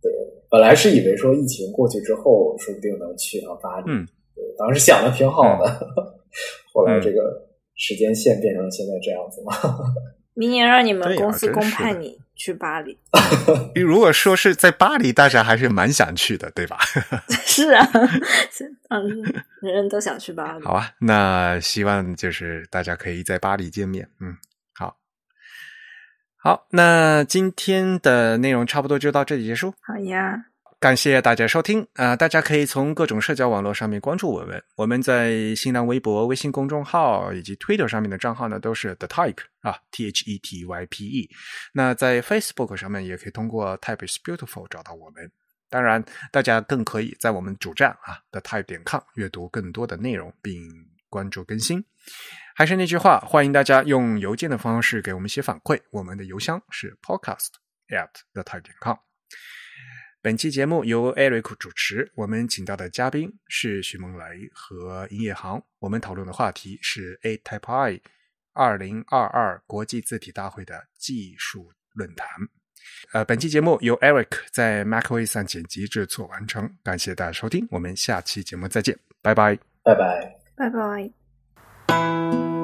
对，本来是以为说疫情过去之后，说不定能去趟巴黎，嗯，对，当时想的挺好的，后来这个时间线变成现在这样子嘛。明年让你们公司公派你去巴黎。如果说是在巴黎，大家还是蛮想去的，对吧？是啊，嗯，人人都想去巴黎。好啊，那希望就是大家可以在巴黎见面。嗯，好，那今天的内容差不多就到这里结束。好呀。感谢大家收听啊！大家可以从各种社交网络上面关注我们。我们在新浪微博、微信公众号以及 Twitter 上面的账号呢，都是 The Type 啊，T H E T Y P E。那在 Facebook 上面也可以通过 Type is Beautiful 找到我们。当然，大家更可以在我们主站啊，The Type 点 com 阅读更多的内容，并关注更新。还是那句话，欢迎大家用邮件的方式给我们写反馈。我们的邮箱是 Podcast at The Type 点 com。本期节目由 Eric 主持，我们请到的嘉宾是徐梦雷和营业航。我们讨论的话题是 A Type I 二零二二国际字体大会的技术论坛。呃，本期节目由 Eric 在 MacOS 上剪辑制作完成。感谢大家收听，我们下期节目再见，拜拜，拜拜，拜拜。Música